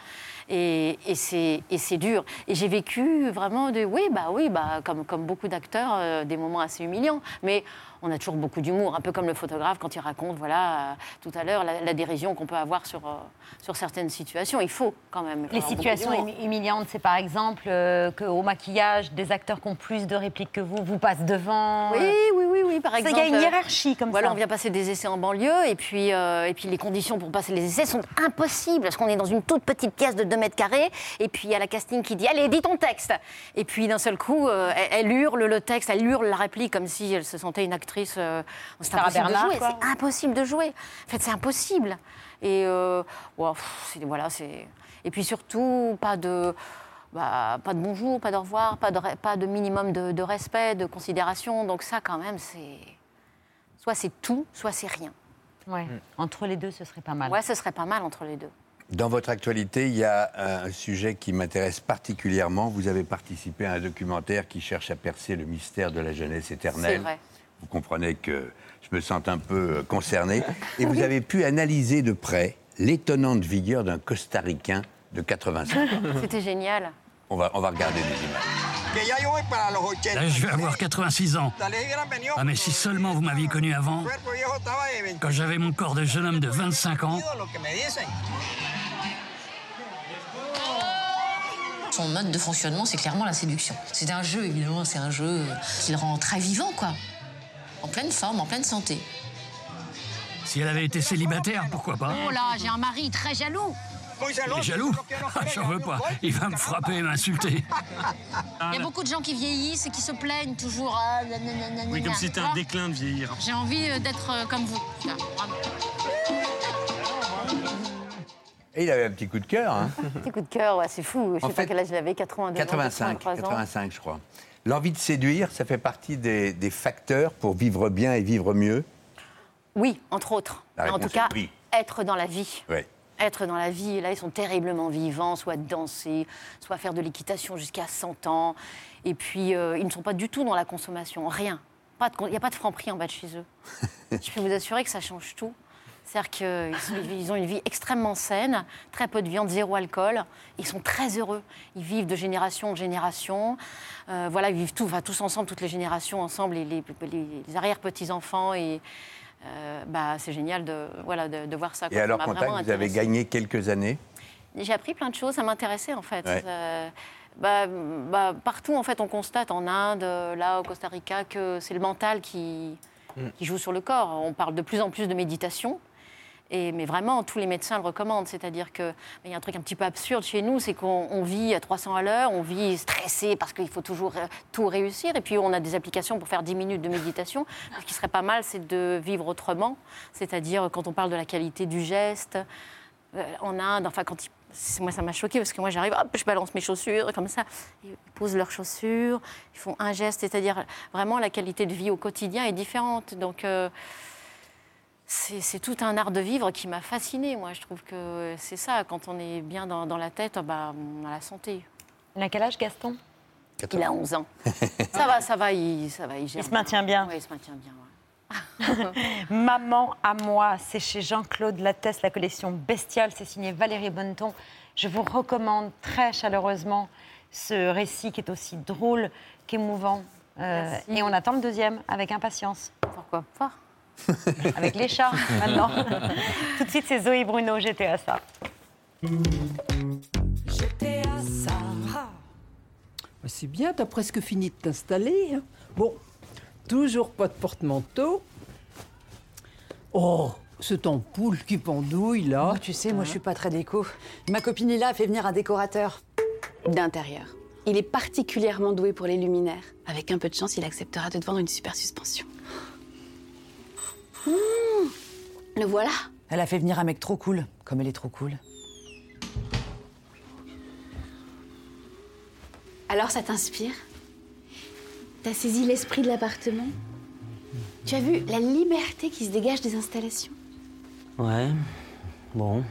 Et, c'est et c'est dur. Et j'ai vécu vraiment de, oui, bah oui, bah comme, comme beaucoup d'acteurs, euh, des moments assez humiliants. Mais on a toujours beaucoup d'humour, un peu comme le photographe quand il raconte, voilà, euh, tout à l'heure, la, la dérision qu'on peut avoir sur, euh, sur certaines situations. Il faut quand même. Les situations humiliantes, c'est par exemple euh, qu'au maquillage, des acteurs qui ont plus de répliques que vous vous passent devant. Oui, oui, oui, oui, par exemple. Il y a une hiérarchie comme voilà, ça. on vient passer des essais en banlieue et puis, et puis les conditions pour passer les essais sont impossibles parce qu'on est dans une toute petite pièce de 2 mètres carrés et puis il y a la casting qui dit Allez, dis ton texte Et puis d'un seul coup, elle, elle hurle le texte, elle hurle la réplique comme si elle se sentait une actrice. Euh, c'est Sarah impossible Bernard, de jouer. C'est impossible de jouer. En fait, c'est impossible. Et euh, pff, voilà, c'est. Et puis surtout, pas de. bah, pas de bonjour, pas de revoir, pas de, re- pas de minimum de, de respect, de considération. Donc ça, quand même, c'est... Soit c'est tout, soit c'est rien. Ouais. Entre les deux, ce serait pas mal. Ouais, ce serait pas mal entre les deux. Dans votre actualité, il y a un sujet qui m'intéresse particulièrement. Vous avez participé à un documentaire qui cherche à percer le mystère de la jeunesse éternelle. C'est vrai. Vous comprenez que je me sens un peu euh, concerné. Et vous avez pu analyser de près l'étonnante vigueur d'un Costaricain de 85 ans. C'était génial. On va, on va regarder des images. Là, je vais avoir 86 ans. Ah, mais si seulement vous m'aviez connu avant, quand j'avais mon corps de jeune homme de 25 ans. Son mode de fonctionnement, c'est clairement la séduction. C'est un jeu, évidemment, c'est un jeu qui le rend très vivant, quoi. En pleine forme, en pleine santé. Si elle avait été célibataire, pourquoi pas Oh là, j'ai un mari très jaloux. Il est jaloux Ah, J'en veux pas. Il va me frapper et m'insulter. Il y a beaucoup de gens qui vieillissent et qui se plaignent toujours. Ah, nanana, Oui, comme si c'était un déclin de vieillir. J'ai envie euh, d'être euh, comme vous. Et il avait un petit coup de cœur. Hein. Petit coup de cœur, ouais, c'est fou. Je sais En pas fait, quel âge il avait, 82 ans, 85, 83 ans. 85, je crois. L'envie de séduire, ça fait partie des, des facteurs pour vivre bien et vivre mieux. Oui, entre autres. En tout cas, oui. être dans la vie. Être dans la vie, et là, ils sont terriblement vivants, soit danser, soit faire de l'équitation jusqu'à 100 ans. Et puis, euh, ils ne sont pas du tout dans la consommation, rien. Il n'y a pas de franc prix en bas de chez eux. Je peux vous assurer que ça change tout. C'est-à-dire qu'ils ont une vie extrêmement saine, très peu de viande, zéro alcool. Ils sont très heureux. Ils vivent de génération en génération. Euh, voilà, ils vivent tout, enfin, tous ensemble, toutes les générations ensemble, les, les- les- arrière-petits-enfants. Et euh, bah, c'est génial de, voilà, de, de voir ça. Et alors, contact, vous avez gagné quelques années? J'ai appris plein de choses, ça m'intéressait en fait. Ouais. Euh, bah, bah, partout en fait, on constate en Inde, là au Costa Rica, que c'est le mental qui, Mm. qui joue sur le corps. On parle de plus en plus de méditation. Mais vraiment, tous les médecins le recommandent. C'est-à-dire qu'il y a un truc un petit peu absurde chez nous, c'est qu'on on vit à 300 à l'heure, on vit stressé parce qu'il faut toujours euh, tout réussir. Et puis, on a des applications pour faire 10 minutes de méditation. Ce qui serait pas mal, c'est de vivre autrement. C'est-à-dire, quand on parle de la qualité du geste, euh, en Inde, enfin, quand moi, ça m'a choqué parce que moi, j'arrive, hop, je balance mes chaussures, comme ça. Ils posent leurs chaussures, ils font un geste, c'est-à-dire vraiment la qualité de vie au quotidien est différente. Donc, euh, c'est tout un art de vivre qui m'a fascinée. Moi, je trouve que c'est ça. Quand on est bien dans, dans la tête, bah, on a la santé. Il a quel âge, Gaston? Il a 11 ans. ça va, ça va, il, ça va, il gère Il se maintient bien. Oui, il se maintient bien. ouais. Maman à moi, c'est chez Jean-Claude Lattès, la collection Bestiale, c'est signé Valérie Bonneton. Je vous recommande très chaleureusement ce récit qui est aussi drôle qu'émouvant. Euh, et on attend le deuxième avec impatience. Pourquoi pas? Avec les chats, maintenant. Tout de suite, c'est Zoé Bruno, j'étais à ça. J'étais à ça. Bah, C'est bien, t'as presque fini de t'installer. hein. Bon, toujours pas de porte-manteau. Oh, cette ampoule qui pendouille là. Oh, tu sais, moi, je suis pas très déco. Ma copine Lila a fait venir un décorateur. D'intérieur. Il est particulièrement doué pour les luminaires. Avec un peu de chance, il acceptera de te vendre une super suspension. Mmh, le voilà. Elle a fait venir un mec trop cool, comme elle est trop cool. Alors, ça t'inspire? T'as saisi l'esprit de l'appartement? Tu as vu la liberté qui se dégage des installations? Ouais, bon.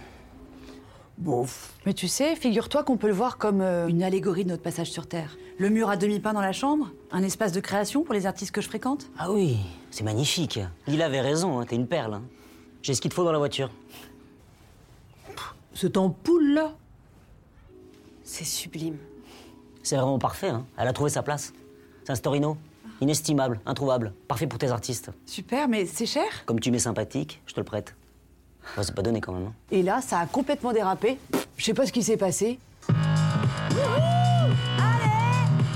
Mais tu sais, figure-toi qu'on peut le voir comme euh, une allégorie de notre passage sur Terre. Le mur à demi-pain dans la chambre, un espace de création pour les artistes que je fréquente. Ah oui, c'est magnifique. Il avait raison, hein, t'es une perle. hein. J'ai ce qu'il te faut dans la voiture. Cette ampoule là C'est sublime. C'est vraiment parfait, hein. Elle a trouvé sa place. C'est un storino. Inestimable, introuvable. Parfait pour tes artistes. Super, mais c'est cher? Comme tu m'es sympathique, je te le prête. Ouais, c'est pas donné quand même. hein. Et là, ça a complètement dérapé. Je sais pas ce qui s'est passé.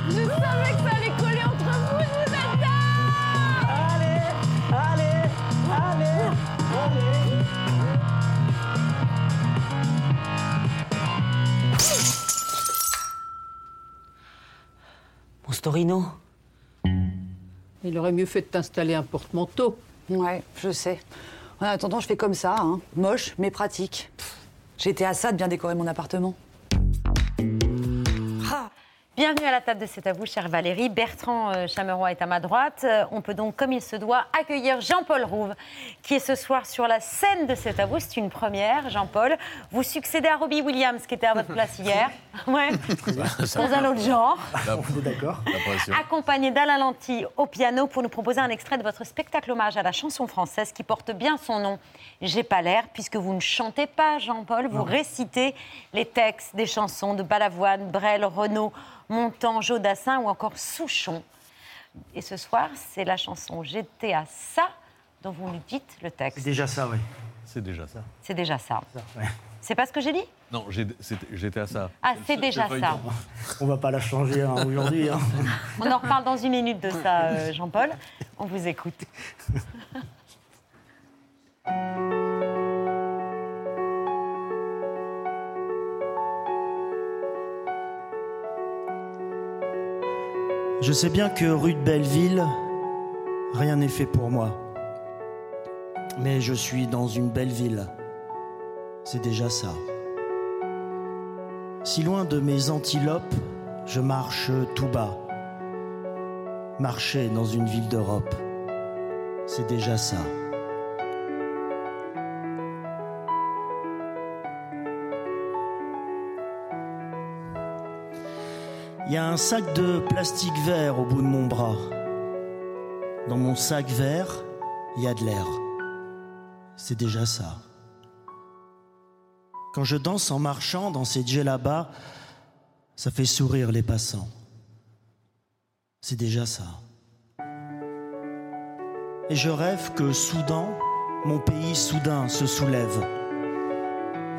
Je savais que ça allait coller entre vous, je vous adore Allez, allez, allez, allez Mon storino Il aurait mieux fait de t'installer un porte-manteau. Ouais, je sais. En attendant, je fais comme ça, hein. moche mais pratique. Été à ça de bien décorer mon appartement. Bienvenue à la table de C'est à vous, chère Valérie. Bertrand euh, Chameroy est à ma droite. Euh, on peut donc, comme il se doit, accueillir Jean-Paul Rouve, qui est ce soir sur la scène de C'est à vous. C'est une première, Jean-Paul. Vous succédez à Robbie Williams, qui était à votre place hier. Ouais. Dans un autre genre. On est d'accord. Accompagné d'Alain Lanty au piano pour nous proposer un extrait de votre spectacle hommage à la chanson française qui porte bien son nom. J'ai pas l'air, puisque vous ne chantez pas, Jean-Paul, vous récitez les textes des chansons de Balavoine, Brel, Renaud, Montand, Jodassin ou encore Souchon. Et ce soir, c'est la chanson J'étais à ça dont vous nous dites le texte. C'est déjà ça, oui. C'est déjà ça. C'est déjà ça. ouais. C'est pas ce que j'ai dit? Non, j'étais à ça. Ah, c'est déjà ça. On va pas la changer hein, aujourd'hui. hein. On en reparle dans une minute de ça, euh, Jean-Paul. On vous écoute. Je sais bien que rue de Belleville, rien n'est fait pour moi. Mais je suis dans une belle ville. C'est déjà ça. Si loin de mes antilopes, je marche tout bas. Marcher dans une ville d'Europe, c'est déjà ça. Il y a un sac de plastique vert au bout de mon bras. Dans mon sac vert, il y a de l'air. C'est déjà ça. Quand je danse en marchant dans ces là-bas, ça fait sourire les passants. C'est déjà ça. Et je rêve que soudain, mon pays soudain se soulève.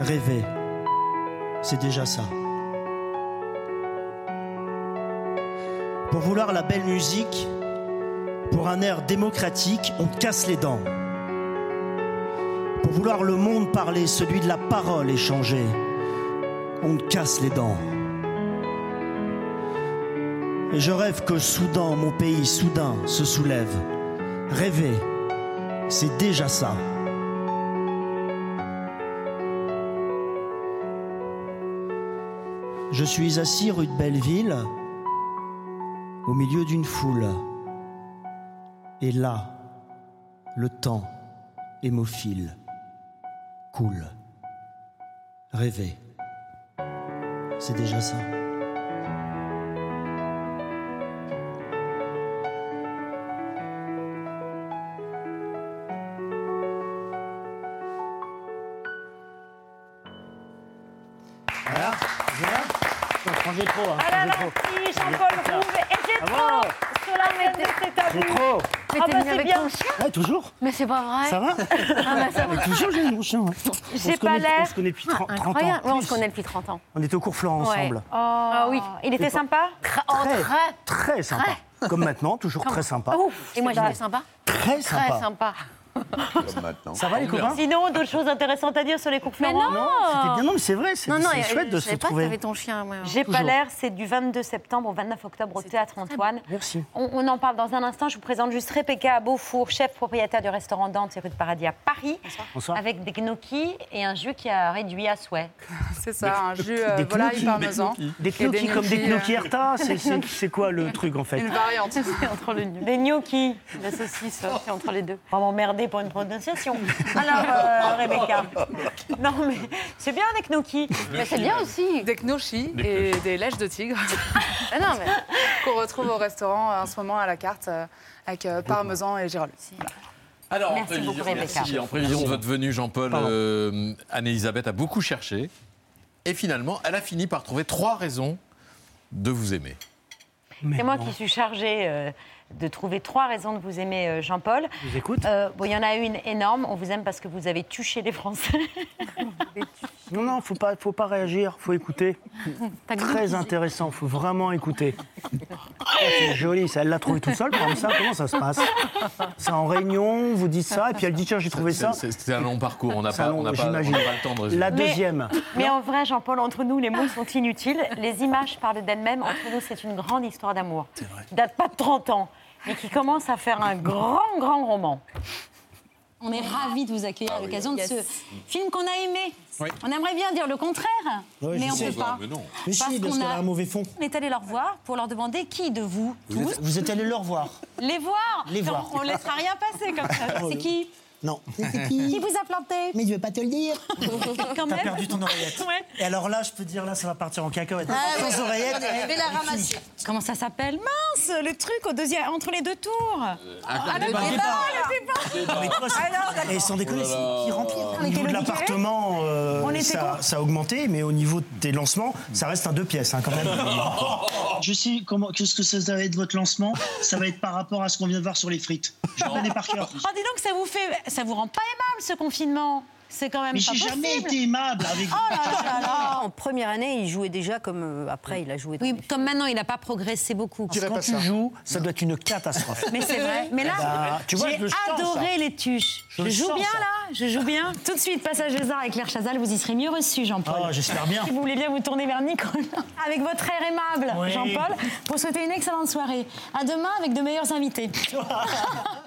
Rêver, c'est déjà ça. Pour vouloir la belle musique, pour un air démocratique, on te casse les dents. Pour vouloir le monde parler, celui de la parole échanger, on te casse les dents. Et je rêve que soudain, mon pays soudain se soulève. Rêver, c'est déjà ça. Je suis assis rue de Belleville, au milieu d'une foule. Et là, le temps hémophile coule. Rêver, c'est déjà ça. Mais c'est pas vrai. Ça va Ah bah, ça va. Mais Toujours, j'ai mon chien. J'ai pas l'air. On se connaît depuis 30, 30 ans. On se connaît depuis 30 ans. On était au cours Florent ensemble. Ah oui. Il était sympa Très, très. Très sympa. Comme maintenant, toujours très sympa. Ouf. Et moi, j'étais sympa Très sympa. Très sympa. Comme maintenant. Ça va les copains Sinon, d'autres choses intéressantes à dire sur les cours Mais Florent non. C'était bien, non mais c'est vrai, c'est Non, non, c'est et- chouette de je se savais pas que trouver. t'avais ton chien. moi. J'ai pas Toujours. l'air, c'est du 22 septembre au 29 octobre au Théâtre Antoine. Merci. On, on en parle dans un instant. Je vous présente juste Rebecca Beaufour, chef propriétaire du restaurant Dante, rue de Paradis à Paris, Bonsoir. avec des gnocchis et un jus qui a réduit à souhait. C'est ça, un jus euh, Des volaille gnocchis. parmesan. Des Et gnocchis comme des gnocchis euh, Erta, c'est- c'est c'est quoi le truc en fait Une variante. entre le Des gnocchis, la saucisse, c'est entre les deux. On va m'emmerder pour une prononciation. Alors, euh, Rebecca. Non, mais c'est bien avec gnocchis. Mais c'est bien aussi. Des knochis et des lèches de tigre Ah non, mais qu'on retrouve au restaurant en ce moment à la carte euh, avec euh, parmesan et girolles. Alors, en prévision, beaucoup, Rebecca. merci. En prévision de votre venue, Jean-Paul, euh, Anne-Elisabeth a beaucoup cherché. Et finalement, elle a fini par trouver trois raisons de vous aimer. C'est moi qui suis chargée euh, de trouver trois raisons de vous aimer, euh, Jean-Paul. Je vous écoute. Euh, bon, il y en a une énorme. On vous aime parce que vous avez tuché les Français. Non, non, faut pas, faut pas réagir, faut écouter. Très intéressant, faut vraiment écouter. C'est joli, ça, elle l'a trouvé tout seul comme ça. Comment ça se passe? C'est en réunion, vous dites ça, et puis elle dit tiens, j'ai trouvé ça. C'est- C'est un long parcours. On n'a pas, on pas, pas le temps de résumer. La deuxième. Mais en vrai, Jean-Paul, entre nous, les mots sont inutiles. Les images parlent d'elles-mêmes. Entre nous, c'est une grande histoire d'amour. Qui date pas de 30 ans, mais qui commence à faire un grand, grand roman. On est ravis de vous accueillir à Ah l'occasion de Yes. ce film qu'on a aimé. Oui. On aimerait bien dire le contraire, mais je on sais. ne peut pas. Mais non. Mais si, parce qu'on a un mauvais fond. On est allé leur voir pour leur demander qui de vous, Vous tous, êtes, vous êtes allé le revoir les voir. Les Non, voir. On ne laissera rien passer comme ça. C'est qui? Non. Qui? Vous a planté? Mais je vais pas te le dire. Quand T'as même. perdu ton oreillette. Ouais. Et alors là, je peux te dire, là, ça va partir en cacahuète. Ah, Sans oreillette. Je vais la ramasser. Comment ça s'appelle? Mince, le truc au deuxième, entre les deux tours. ah, le débat. débat, le débat. Mais toi, Alors, d'accord. Et sans déconner, c'est pire en pire. Au On niveau de l'appartement, euh, On ça, ça a augmenté, mais au niveau des lancements, ça reste un deux pièces hein, quand même. Je sais comment, qu'est-ce que ça va être votre lancement? Ça va être par rapport à ce qu'on vient de voir sur les frites. Je connais par cœur. Oh, dis donc, ça vous fait, ça vous rend pas aimable ce confinement C'est quand même Mais pas j'ai jamais été aimable avec Oh là là là là. En première année, il jouait déjà comme euh, après, il a joué. Oui, comme maintenant, il n'a pas progressé beaucoup. Parce Quand tu joues, ça doit être une catastrophe. Mais c'est vrai. Mais là, tu vois, j'ai adoré ça. les tuches. Je Je, le joue sens, bien ça. là, je joue bien. Tout de suite, passage des arts avec Claire Chazal, vous y serez mieux reçu, Jean-Paul. Oh, j'espère bien. Si vous voulez bien vous tourner vers Nicolas, avec votre air aimable, Oui. Jean-Paul, pour souhaiter une excellente soirée. À demain avec de meilleurs invités.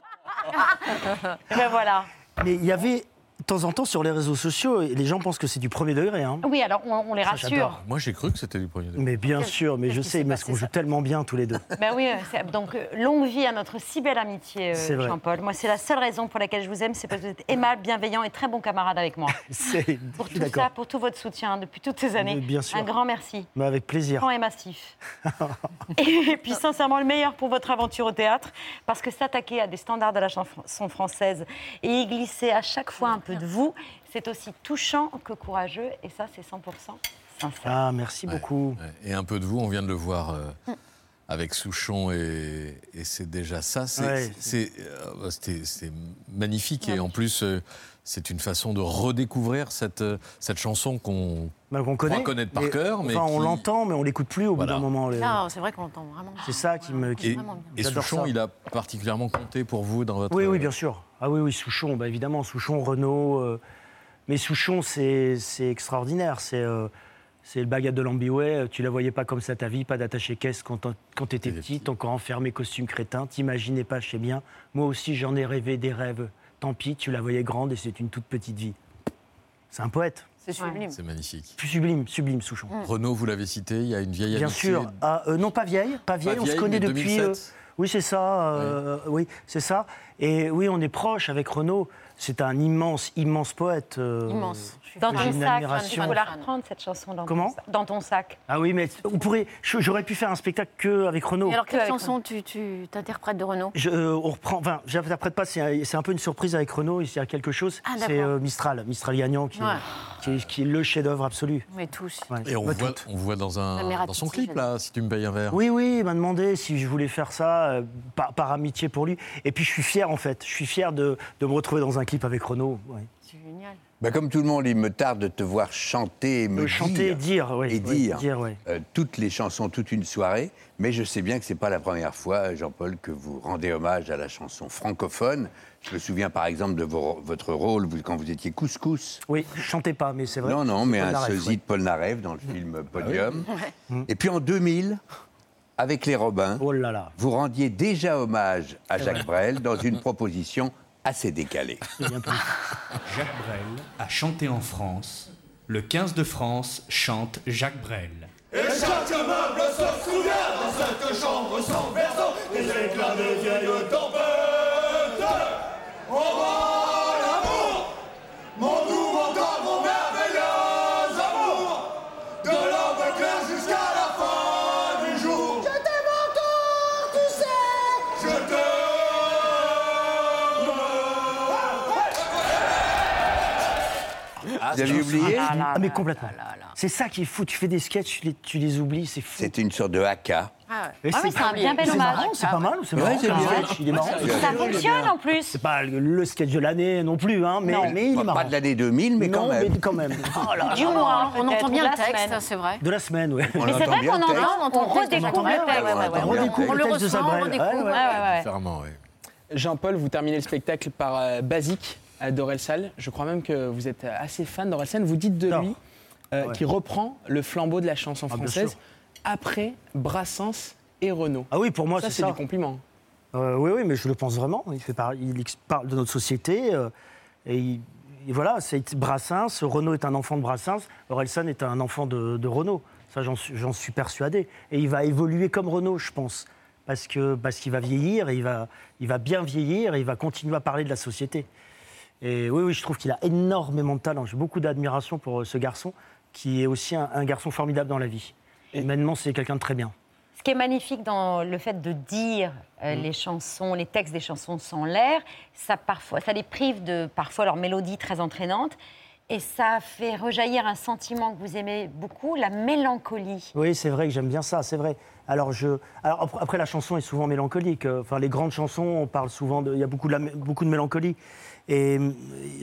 Et ben voilà. Mais il y avait, temps en temps, sur les réseaux sociaux, les gens pensent que c'est du premier degré. Hein. Oui, alors on, on les Ça, rassure. Moi, j'ai cru que c'était du premier degré. Mais bien sûr, mais je sais, parce qu'on joue tellement bien tous les deux. Ben oui, donc euh, longue vie à notre si belle amitié, euh. Jean-Paul. Moi, c'est la seule raison pour laquelle je vous aime, c'est parce que vous êtes aimable, bienveillant et très bon camarade avec moi. C'est- Pour tout ça, pour tout votre soutien depuis toutes ces années. Mais bien sûr. Un grand merci. Mais avec plaisir. Grand et massif. et puis sincèrement, le meilleur pour votre aventure au théâtre, parce que s'attaquer à des standards de la chanson française et y glisser à chaque fois un peu de vous, c'est aussi touchant que courageux, et ça, c'est 100% sincère. Ah, merci beaucoup. Et un peu de vous, on vient de le voir euh, avec Souchon, et, et c'est déjà ça. C'est Ouais. euh, magnifique, et en plus, euh, c'est une façon de redécouvrir cette, euh, cette chanson qu'on Bah, connaît. connaître par mais- cœur. Mais enfin, on l'entend, mais on l'écoute plus au bout d'un moment. les- c'est vrai qu'on entend vraiment. C'est ça qui me. Qui... Et, Souchon, ça. il a particulièrement compté pour vous dans votre. Oui, oui, bien sûr. Ah oui, oui, Souchon, bah, évidemment, Souchon, Renault. euh, Mais Souchon, c'est c'est extraordinaire. C'est euh, c'est le baguette de l'Ambiway. Tu la voyais pas comme ça ta vie, pas d'attaché caisse quand quand t'étais petite, encore enfermé, costume crétin. T'imaginais pas, je sais bien. Moi aussi, j'en ai rêvé des rêves. Tant pis, tu la voyais grande et c'est une toute petite vie. C'est un poète. C'est sublime. C'est magnifique. Sublime, sublime, Souchon. Renaud, vous l'avez cité, il y a une vieille Bien amitié. sûr. Ah, euh, non, pas vieille, pas vieille. on se connaît depuis. 2007. euh, oui, c'est ça. euh, Oui, c'est ça. Et oui, on est proche avec Renaud. C'est un immense, immense poète. euh, Immense. Dans ton une sac, admiration. il faut la reprendre, cette chanson. Dans Comment ton, sac- dans ton sac. Ah oui, mais on pourrait. J'aurais pu faire un spectacle que avec Renaud. Et alors, quelle chanson tu, tu t'interprètes de Renaud? Je, euh, on reprend. Enfin, j'interprète pas. C'est un, peu une surprise avec Renaud. Il y a quelque chose. Ah, c'est euh, Mistral, Mistral gagnant, qui, est- Ouais. qui est, qui est le chef-d'œuvre absolu. Mais tous. Ouais. Et on Bah, voit, on voit dans, un, dans son clip, là, si tu me payes un verre. Oui, oui, il m'a demandé si je voulais faire ça euh, par, par amitié pour lui. Et puis je suis fier en fait. Je suis fier de, de me retrouver dans un clip avec Renaud. ouais. C'est génial. Bah, comme tout le monde, il me tarde de te voir chanter et me Euh, chanter et dire, oui, et oui, dire, dire, oui. euh, toutes les chansons toute une soirée. Mais je sais bien que c'est pas la première fois, Jean-Paul, que vous rendez hommage à la chanson francophone. Je me souviens par exemple de vos- votre rôle vous- quand vous étiez couscous. Oui, je chantais pas, mais c'est vrai. Non, non, mais Paul un Naref, sosie ouais. de Paul Naref dans le film Podium. Ouais. Et puis en 2000, avec les Robins, Oh vous rendiez déjà hommage à Jacques. Brel dans une proposition assez décalée. Jacques Brel a chanté en France. Le 15 de France chante Jacques Brel. Et Vous avez oublié Ah, mais complètement. C'est ça qui est fou. Tu fais des sketchs, tu les, tu les oublies, c'est fou. C'est une sorte de haka. Ah oui, c'est un bien bel c'est hommage. marrant, c'est pas mal ou c'est Ouais, marrant bien. sketch, Il est marrant. Ça fonctionne en plus. C'est pas le, sketch de l'année non plus, hein, mais, Non. mais il est Pas marrant. de l'année 2000, mais quand Non, même. mais quand même. Oh là là. Du On moins, entend peut-être, bien le texte, semaine. c'est vrai. De la semaine, oui. On Mais c'est entend vrai qu'on entend, on entend redécouvre le texte. On redécouvre On le le texte de ressent, on Sabrel. redécouvre. Jean-Paul, vous terminez le spectacle par euh, Basique à Dorelsal. Je crois même que vous êtes assez fan d'Orelsan. Vous dites de Non. lui euh, Ouais. qui reprend le flambeau de la chanson Ah, française après Brassens et Renaud. Ah oui, pour moi, ça, c'est c'est ça. du compliment. Euh, oui, oui, mais je le pense vraiment. Il, fait par- il parle de notre société. euh, et, il- et voilà, c'est Brassens. Renaud est un enfant de Brassens. Orelsan est un enfant de, de Renaud. Ça, j'en suis, j'en suis persuadé. Et il va évoluer comme Renaud, je pense. Parce que parce qu'il va vieillir, et il va, il va bien vieillir et il va continuer à parler de la société. Et oui, oui, je trouve qu'il a énormément de talent. J'ai beaucoup d'admiration pour euh, ce garçon, qui est aussi un, un garçon formidable dans la vie. Humainement, c'est quelqu'un de très bien. Ce qui est magnifique dans le fait de dire euh, Mm. les chansons, les textes des chansons sans l'air, ça parfois, ça les prive de parfois leur mélodie très entraînante, et ça fait rejaillir un sentiment que vous aimez beaucoup, la mélancolie. Oui, c'est vrai que j'aime bien ça, c'est vrai. Alors, je... Alors après, la chanson est souvent mélancolique. Euh, Enfin, les grandes chansons, on parle souvent de... Il y a beaucoup de, la- beaucoup de mélancolie. Et euh,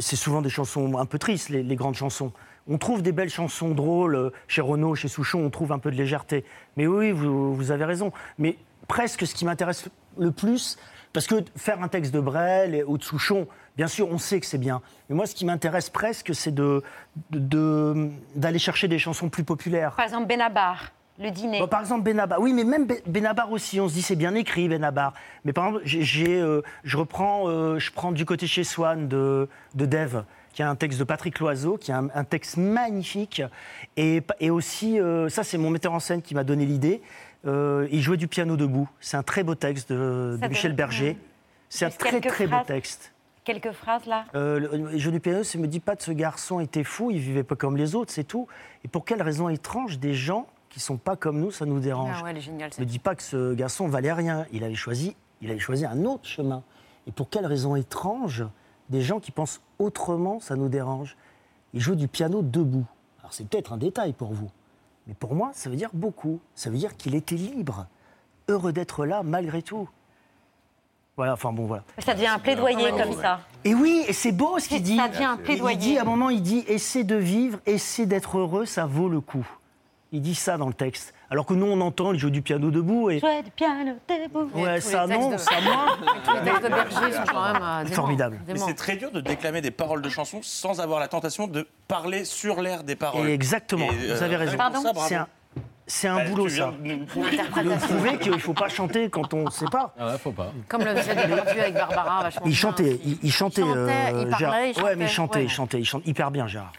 c'est souvent des chansons un peu tristes, les, grandes chansons. On trouve des belles chansons drôles. euh, Chez Renaud, chez Souchon, on trouve un peu de légèreté. Mais oui, vous, avez raison. Mais presque ce qui m'intéresse le plus, parce que faire un texte de Brel ou de Souchon, bien sûr, on sait que c'est bien. Mais moi, ce qui m'intéresse presque, c'est de- de- de- d'aller chercher des chansons plus populaires. Par exemple, Benabar, le dîner. Bon, par exemple, Benabar. Oui, mais même Be- Benabar aussi, on se dit c'est bien écrit, Benabar. Mais par exemple, j'ai- euh, je reprends, euh, je prends du côté chez Swann de, de Dave, qui a un texte de Patrick Loiseau, qui a un, un texte magnifique. Et, aussi, euh, ça, c'est mon metteur en scène qui m'a donné l'idée. Euh, il jouait du piano debout. C'est un très beau texte de, de Michel Berger. C'est un très, très beau texte. Quelques phrases là? Euh, le, le jeu du piano, ça me dit pas que ce garçon était fou, il vivait pas comme les autres, c'est tout. Et pour quelle raison étrange des gens qui sont pas comme nous, ça nous dérange Ah ouais, elle est géniale, Ne dis pas que ce garçon valait rien. Il avait choisi, il avait choisi un autre chemin. Et pour quelle raison étrange des gens qui pensent autrement, ça nous dérange Il joue du piano debout. Alors c'est peut-être un détail pour vous, mais pour moi, ça veut dire beaucoup. Ça veut dire qu'il était libre, heureux d'être là malgré tout. Voilà, enfin bon, voilà. Ça devient un plaidoyer comme ça. Et oui, et c'est beau ce qu'il dit. Ça devient un Il plaidoyer. dit, à un moment, il dit essaie de vivre, essaie d'être heureux, ça vaut le coup. Il dit ça dans le texte. Alors que nous, on entend, il joue du piano debout et. Jouer du piano debout. Ouais, ça non, ça moins. Tous les textes de Berger sont quand même euh. Formidable. Mais c'est très dur de déclamer des paroles de chansons sans avoir la tentation de parler sur l'air des paroles. Et exactement, Et, euh, vous avez raison. bravo. C'est un, c'est un Bah, boulot, ça. de nous prouver. De prouver qu'il ne faut pas chanter quand on ne sait pas. Ah ouais, faut pas. Comme le faisait avec Barbara, vachement Il chantait, il, il chantait. Il chantait, euh, il parlait, il Ouais, mais il chantait, chantait, ouais. il chantait, il chante hyper bien, Gérard.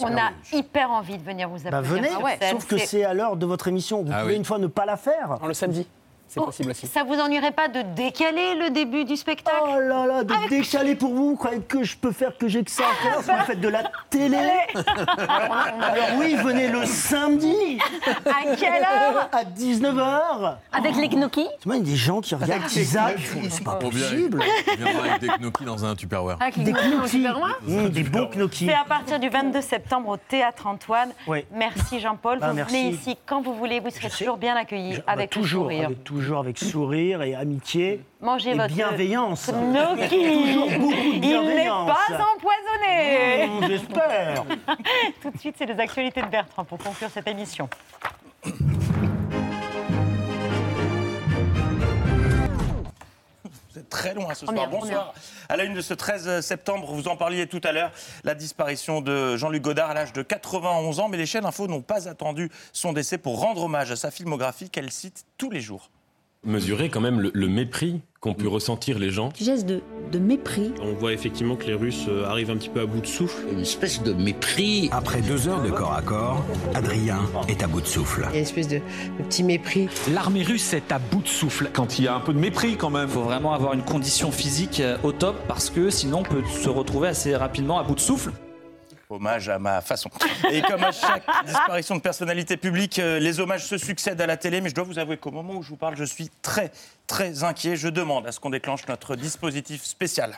On a hyper envie de venir vous Bah applaudir venez, sur scène. sauf que c'est à l'heure de votre émission. Vous Ah pouvez oui. une fois ne pas la faire. le samedi, c'est Oh, possible aussi. Ça vous ennuierait pas de décaler le début du spectacle Oh là là, de décaler pour vous, vous croyez que je peux faire que j'ai que ça à faire Vous faites de la télé Alors oui, venez le samedi À quelle heure à 19h Avec les gnocchis Tu vois, il y a des gens qui regardent, qui zappent, c'est pas possible on viendra avec des gnocchis dans un Tupperware. Avec Des gnocchis Mmh, Des bons gnocchis C'est à partir du 22 septembre au Théâtre Antoine. Oui. Merci Jean-Paul. Ah, vous merci. venez ici quand vous voulez. Vous serez toujours bien accueillis Je- bah, avec le toujours, sourire. avec, toujours avec sourire et amitié Mangez et votre bienveillance. gnocchi. Toujours beaucoup de Il n'est pas empoisonné. Mmh, J'espère. Tout de suite, c'est les actualités de Bertrand pour conclure cette émission. Vous êtes très loin ce soir. Bonsoir. À la une de ce 13 septembre, vous en parliez tout à l'heure, la disparition de Jean-Luc Godard à l'âge de 91 ans. Mais les chaînes info n'ont pas attendu son décès pour rendre hommage à sa filmographie qu'elle cite tous les jours. Mesurer quand même le, le mépris qu'ont pu ressentir les gens. geste de, de mépris. On voit effectivement que les Russes euh, arrivent un petit peu à bout de souffle. Une espèce de mépris. Après deux heures de corps à corps, Adrien est à bout de souffle. Il y a une espèce de, de petit mépris. L'armée russe est à bout de souffle quand il y a un peu de mépris quand même. Il faut vraiment avoir une condition physique euh, au top parce que sinon on peut se retrouver assez rapidement à bout de souffle. Hommage à ma façon. Et comme à chaque disparition de personnalité publique, euh, les hommages se succèdent à la télé. Mais je dois vous avouer qu'au moment où je vous parle, je suis très, très inquiet. Je demande à ce qu'on déclenche notre dispositif spécial.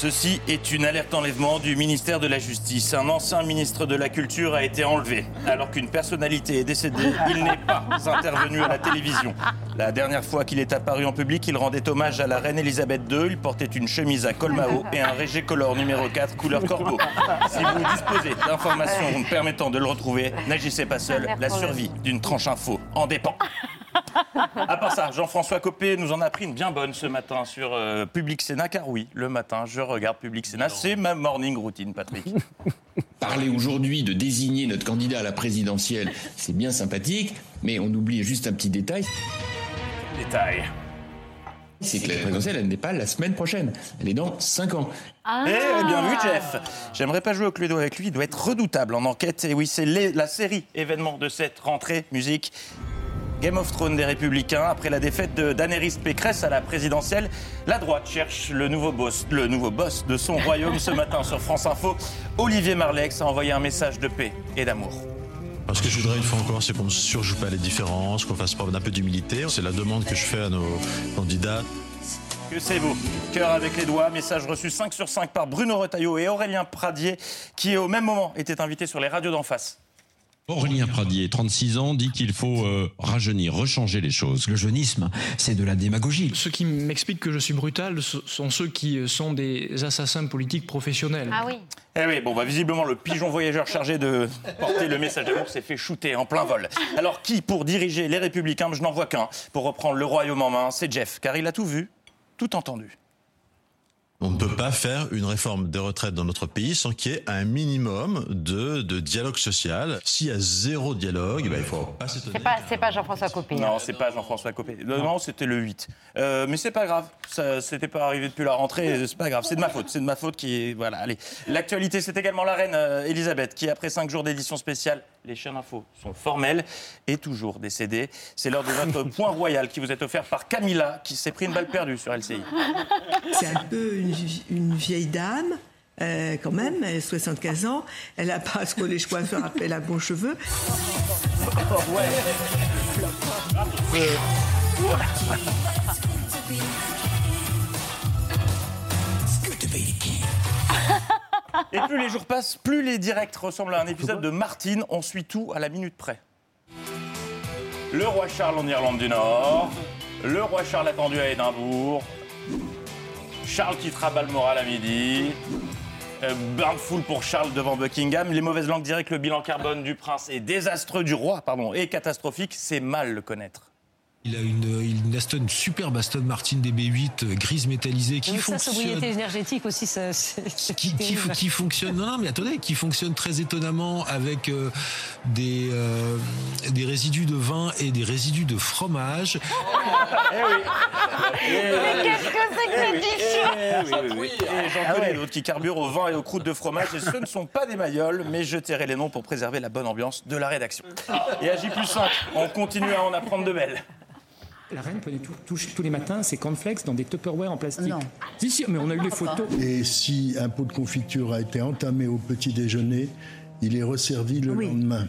Ceci est une alerte enlèvement du ministère de la Justice. Un ancien ministre de la Culture a été enlevé. Alors qu'une personnalité est décédée, il n'est pas intervenu à la télévision. La dernière fois qu'il est apparu en public, il rendait hommage à la reine Elisabeth II. Il portait une chemise à col Mao et un régé color numéro 4 couleur corbeau. Si vous disposez d'informations me permettant de le retrouver, n'agissez pas seul. La survie d'une tranche info en dépend. À part ça, Jean-François Copé nous en a pris une bien bonne ce matin sur euh, Public Sénat, car oui, le matin, je regarde Public Sénat. C'est ma morning routine, Patrick. Parler aujourd'hui de désigner notre candidat à la présidentielle, c'est bien sympathique, mais on oublie juste un petit détail. détails. C'est que la présidentielle, elle n'est pas la semaine prochaine. Elle est dans 5 ans. Eh, bien vu, Jeff. J'aimerais pas jouer au Cluedo avec lui, il doit être redoutable en enquête. Et oui, c'est la série événement de cette rentrée musique. Game of Thrones des Républicains, après la défaite de Daenerys Pécresse à la présidentielle, la droite cherche le nouveau boss, le nouveau boss de son royaume ce matin sur France Info. Olivier Marlex a envoyé un message de paix et d'amour. Ce que je voudrais une fois encore, c'est qu'on ne surjoue pas les différences, qu'on fasse preuve d'un peu d'humilité. C'est la demande que je fais à nos candidats. Que c'est beau. Cœur avec les doigts, message reçu 5 sur 5 par Bruno Retailleau et Aurélien Pradier, qui au même moment étaient invités sur les radios d'en face. Aurélien Pradier, 36 ans, dit qu'il faut euh, rajeunir, rechanger les choses. Le jeunisme, c'est de la démagogie. Ceux qui m'expliquent que je suis brutal ce sont ceux qui euh, sont des assassins politiques professionnels. Ah oui. Eh oui, bon, bah, visiblement, le pigeon voyageur chargé de porter le message d'amour s'est fait shooter en plein vol. Alors, qui pour diriger les Républicains? Je n'en vois qu'un. Pour reprendre le royaume en main, c'est Jeff, car il a tout vu, tout entendu. On ne peut pas faire une réforme des retraites dans notre pays sans qu'il y ait un minimum de, de dialogue social. S'il y a zéro dialogue, ben, il faut pas s'étonner. C'est pas, c'est pas Jean-François Copé. hein. Non, c'est pas Jean-François Copé. Non, non, c'était le 8. Euh, mais c'est pas grave. Ça, c'était pas arrivé depuis la rentrée. C'est pas grave. C'est de ma faute. C'est de ma faute qui est. Voilà, allez. L'actualité, c'est également la reine euh, Elisabeth qui, après cinq jours d'édition spéciale, les chaînes info sont formelles et toujours décédées. C'est l'heure de votre point royal qui vous est offert par Camilla qui s'est pris une balle perdue sur LCI. C'est un peu une, une vieille dame. euh, quand même, elle a 75 ans, elle n'a pas ce que les coiffeurs appellent un bon cheveu. Et plus les jours passent, plus les directs ressemblent à un épisode de Martine. On suit tout à la minute près. Le roi Charles en Irlande du Nord. Le roi Charles attendu à Édimbourg. Charles quittera Balmoral à midi. Euh, bain de foule pour Charles devant Buckingham. Les mauvaises langues diraient que le bilan carbone du prince est désastreux, du roi, pardon, est catastrophique. C'est mal le connaître. Il a une, une Aston, une superbe Aston Martin DB8 euh, grise métallisée qui fonctionne. sobriété énergétique aussi, ça, c'est c'est qui, qui, qui fonctionne non non mais attendez qui fonctionne très étonnamment avec euh, des euh, des résidus de vin et des résidus de fromage Mais qu'est-ce que c'est que cette discussion Eh oui, oui, oui. Et j'en connais d'autres qui carburent au vin et aux croûtes de fromage. Et ce ne sont pas des mailloles, mais je tairai les noms pour préserver la bonne ambiance de la rédaction. Et à J 5, on continue à en apprendre de belles. La reine prenait tout- tout- tous les matins ses cornflakes dans des Tupperware en plastique. Si, si, mais on a eu les photos. Et si un pot de confiture a été entamé au petit déjeuner, il est resservi le lendemain.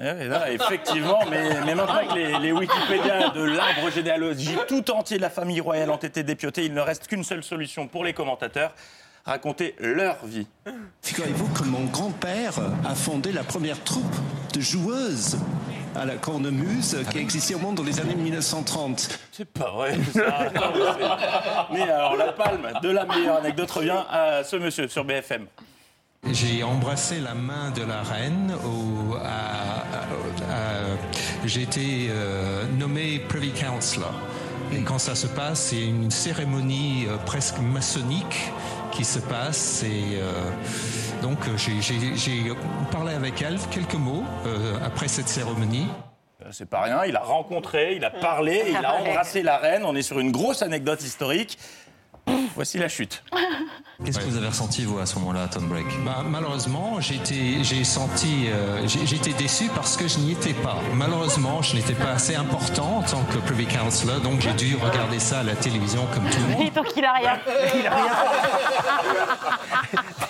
Et là, effectivement, mais, mais maintenant que les, les Wikipédia de l'arbre généalogique tout entier de la famille royale ont été dépiotés, il ne reste qu'une seule solution pour les commentateurs raconter leur vie. Figurez-vous que mon grand-père a fondé la première troupe de joueuses à la cornemuse qui existait au monde dans les années 1930. C'est pas vrai, ça. Non, mais alors, la palme de la meilleure anecdote revient à ce monsieur sur BFM. J'ai embrassé la main de la reine. Au, à- à- à- j'ai été euh, nommé Privy Councillor. Et quand ça se passe, c'est une cérémonie euh, presque maçonnique qui se passe. Et euh, donc euh, j'ai- parlé avec elle quelques mots euh, après cette cérémonie. C'est pas rien, il a rencontré, il a parlé, il a embrassé la reine. On est sur une grosse anecdote historique. Voici la chute. Qu'est-ce que vous avez ressenti, vous, à ce moment-là, Tom Break bah, Malheureusement, j'ai été- j'ai senti. euh, j'ai- J'étais déçu parce que je n'y étais pas. Malheureusement, je n'étais pas assez important en tant que Privy Councillor, donc j'ai dû regarder ça à la télévision comme tout le monde. Et donc il a rien. Il a rien.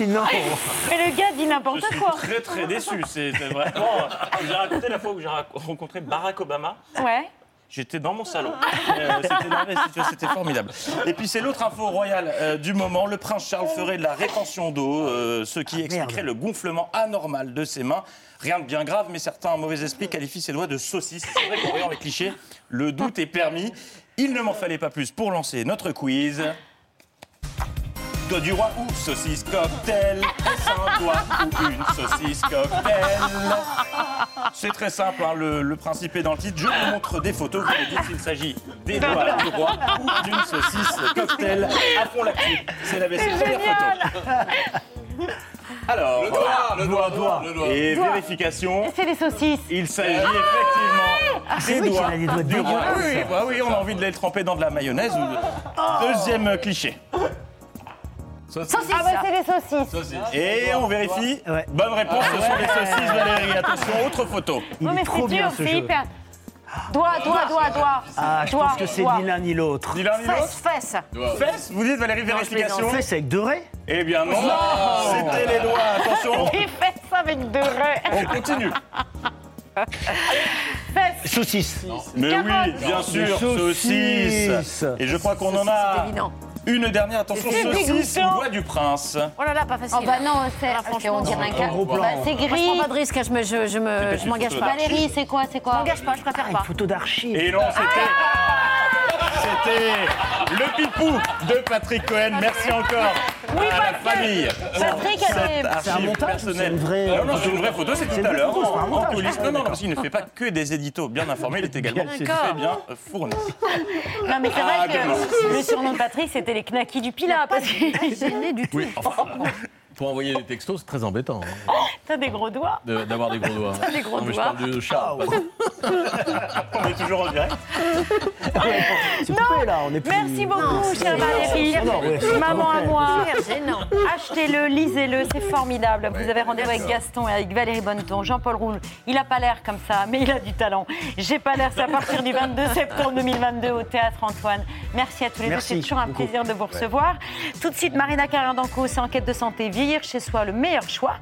Mais non. Mais le gars dit n'importe Je suis quoi. très très déçu. C'est vraiment. Je vous ai raconté la fois où j'ai rencontré Barack Obama. Ouais. J'étais dans mon salon. Euh, c'était formidable. Et puis c'est l'autre info royale euh, du moment. Le prince Charles ferait de la rétention d'eau, euh, ce qui expliquerait le gonflement anormal de ses mains. Rien de bien grave, mais certains mauvais esprits qualifient ses doigts de saucisses. C'est vrai qu'en voyant les clichés, le doute est permis. Il ne m'en fallait pas plus pour lancer notre quiz. Du roi ou saucisse cocktail Est-ce un doigt ou une saucisse cocktail C'est très simple, hein, le, le principe est dans le titre. Je vous montre des photos, vous me dites s'il s'agit des doigts du roi ou d'une saucisse cocktail. À fond l'actu, c'est la vaisselle. Photo. Alors, Le doigt, le doigt, doigt. le doigt. Et Doigt. vérification. C'est des saucisses. Il s'agit effectivement Ah, des doigts a des doigts du roi. Oui, oui, on a envie de les tremper dans de la mayonnaise. ou- Deuxième cliché. Saucisses. Ah bah c'est des saucisses. Et on vérifie. Bonne réponse, ce sont des saucisses, Valérie. Attention, autre photo. Non mais c'est dur, c'est hyper. Doigt, doigt, doigt, doigt. Ah, je Doigt, pense que c'est doigt. ni l'un ni l'autre. Ni l'un ni l'autre Fesse, fesse. Fesse, vous dites Valérie, vérification. Fesse avec deux raies Eh bien non, Non. c'était les doigts, attention. Fait ça avec deux raies. On continue. Fesse. Saucisse. Mais oui, Carotte. bien sûr, Saucisse. saucisse. Et je crois qu'on en a évident. Une dernière, attention, C'est saucisse, dégoûtant. doigt du prince. Oh là là, pas facile. Oh bah non, c'est. Franchement, on dirait un c'est- cas. gros plan. Bah, c'est Moi, je gris. prends pas de risque, hein, je me- je, je me- je m'engage pas. Valérie, c'est quoi, c'est Je quoi m'engage pas, je préfère Ah, pas. une photo d'archives. Et non, c'était. C'était le pipou de Patrick Cohen. Merci encore Oui, à la famille. Patrick C'est un montage c'est une vraie- Non, non, c'est une vraie photo, c'est tout à l'heure en coulisses. Non, non, parce qu'il ne fait pas que des éditos bien informés, il est également très bien fourni. Non mais c'est Ah, vrai demain. que le surnom de Patrick c'était les knackis du Pilat parce Gêné du tout. Pour envoyer des textos, c'est très embêtant hein, t'as des gros doigts. de- d'avoir des gros doigts. Des gros non, mais je doigts. parle de chat. pas de- On est toujours en direct. C'est coupé là, on est plus. Merci beaucoup, chère Valérie. Non, ouais, c'est Maman à moi. Gênant. Achetez-le, lisez-le, c'est formidable. Vous avez rendez-vous avec Gaston et avec Valérie Bonneton, Jean-Paul Roule. Il n'a pas l'air comme ça, mais il a du talent. J'ai pas l'air, c'est à partir du 22 septembre 2022 au Théâtre Antoine. Merci à tous les Merci deux, c'est toujours un beaucoup. plaisir de vous recevoir. Tout de suite, Marina Carindanco, c'est Enquête de santé, chez soi, le meilleur choix.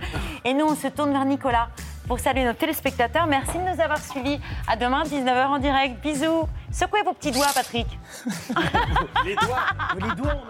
Et nous, on se tourne vers Nicolas pour saluer nos téléspectateurs. Merci de nous avoir suivis. À demain, 19h en direct. Bisous. Secouez vos petits doigts, Patrick. Les doigts. Les doigts.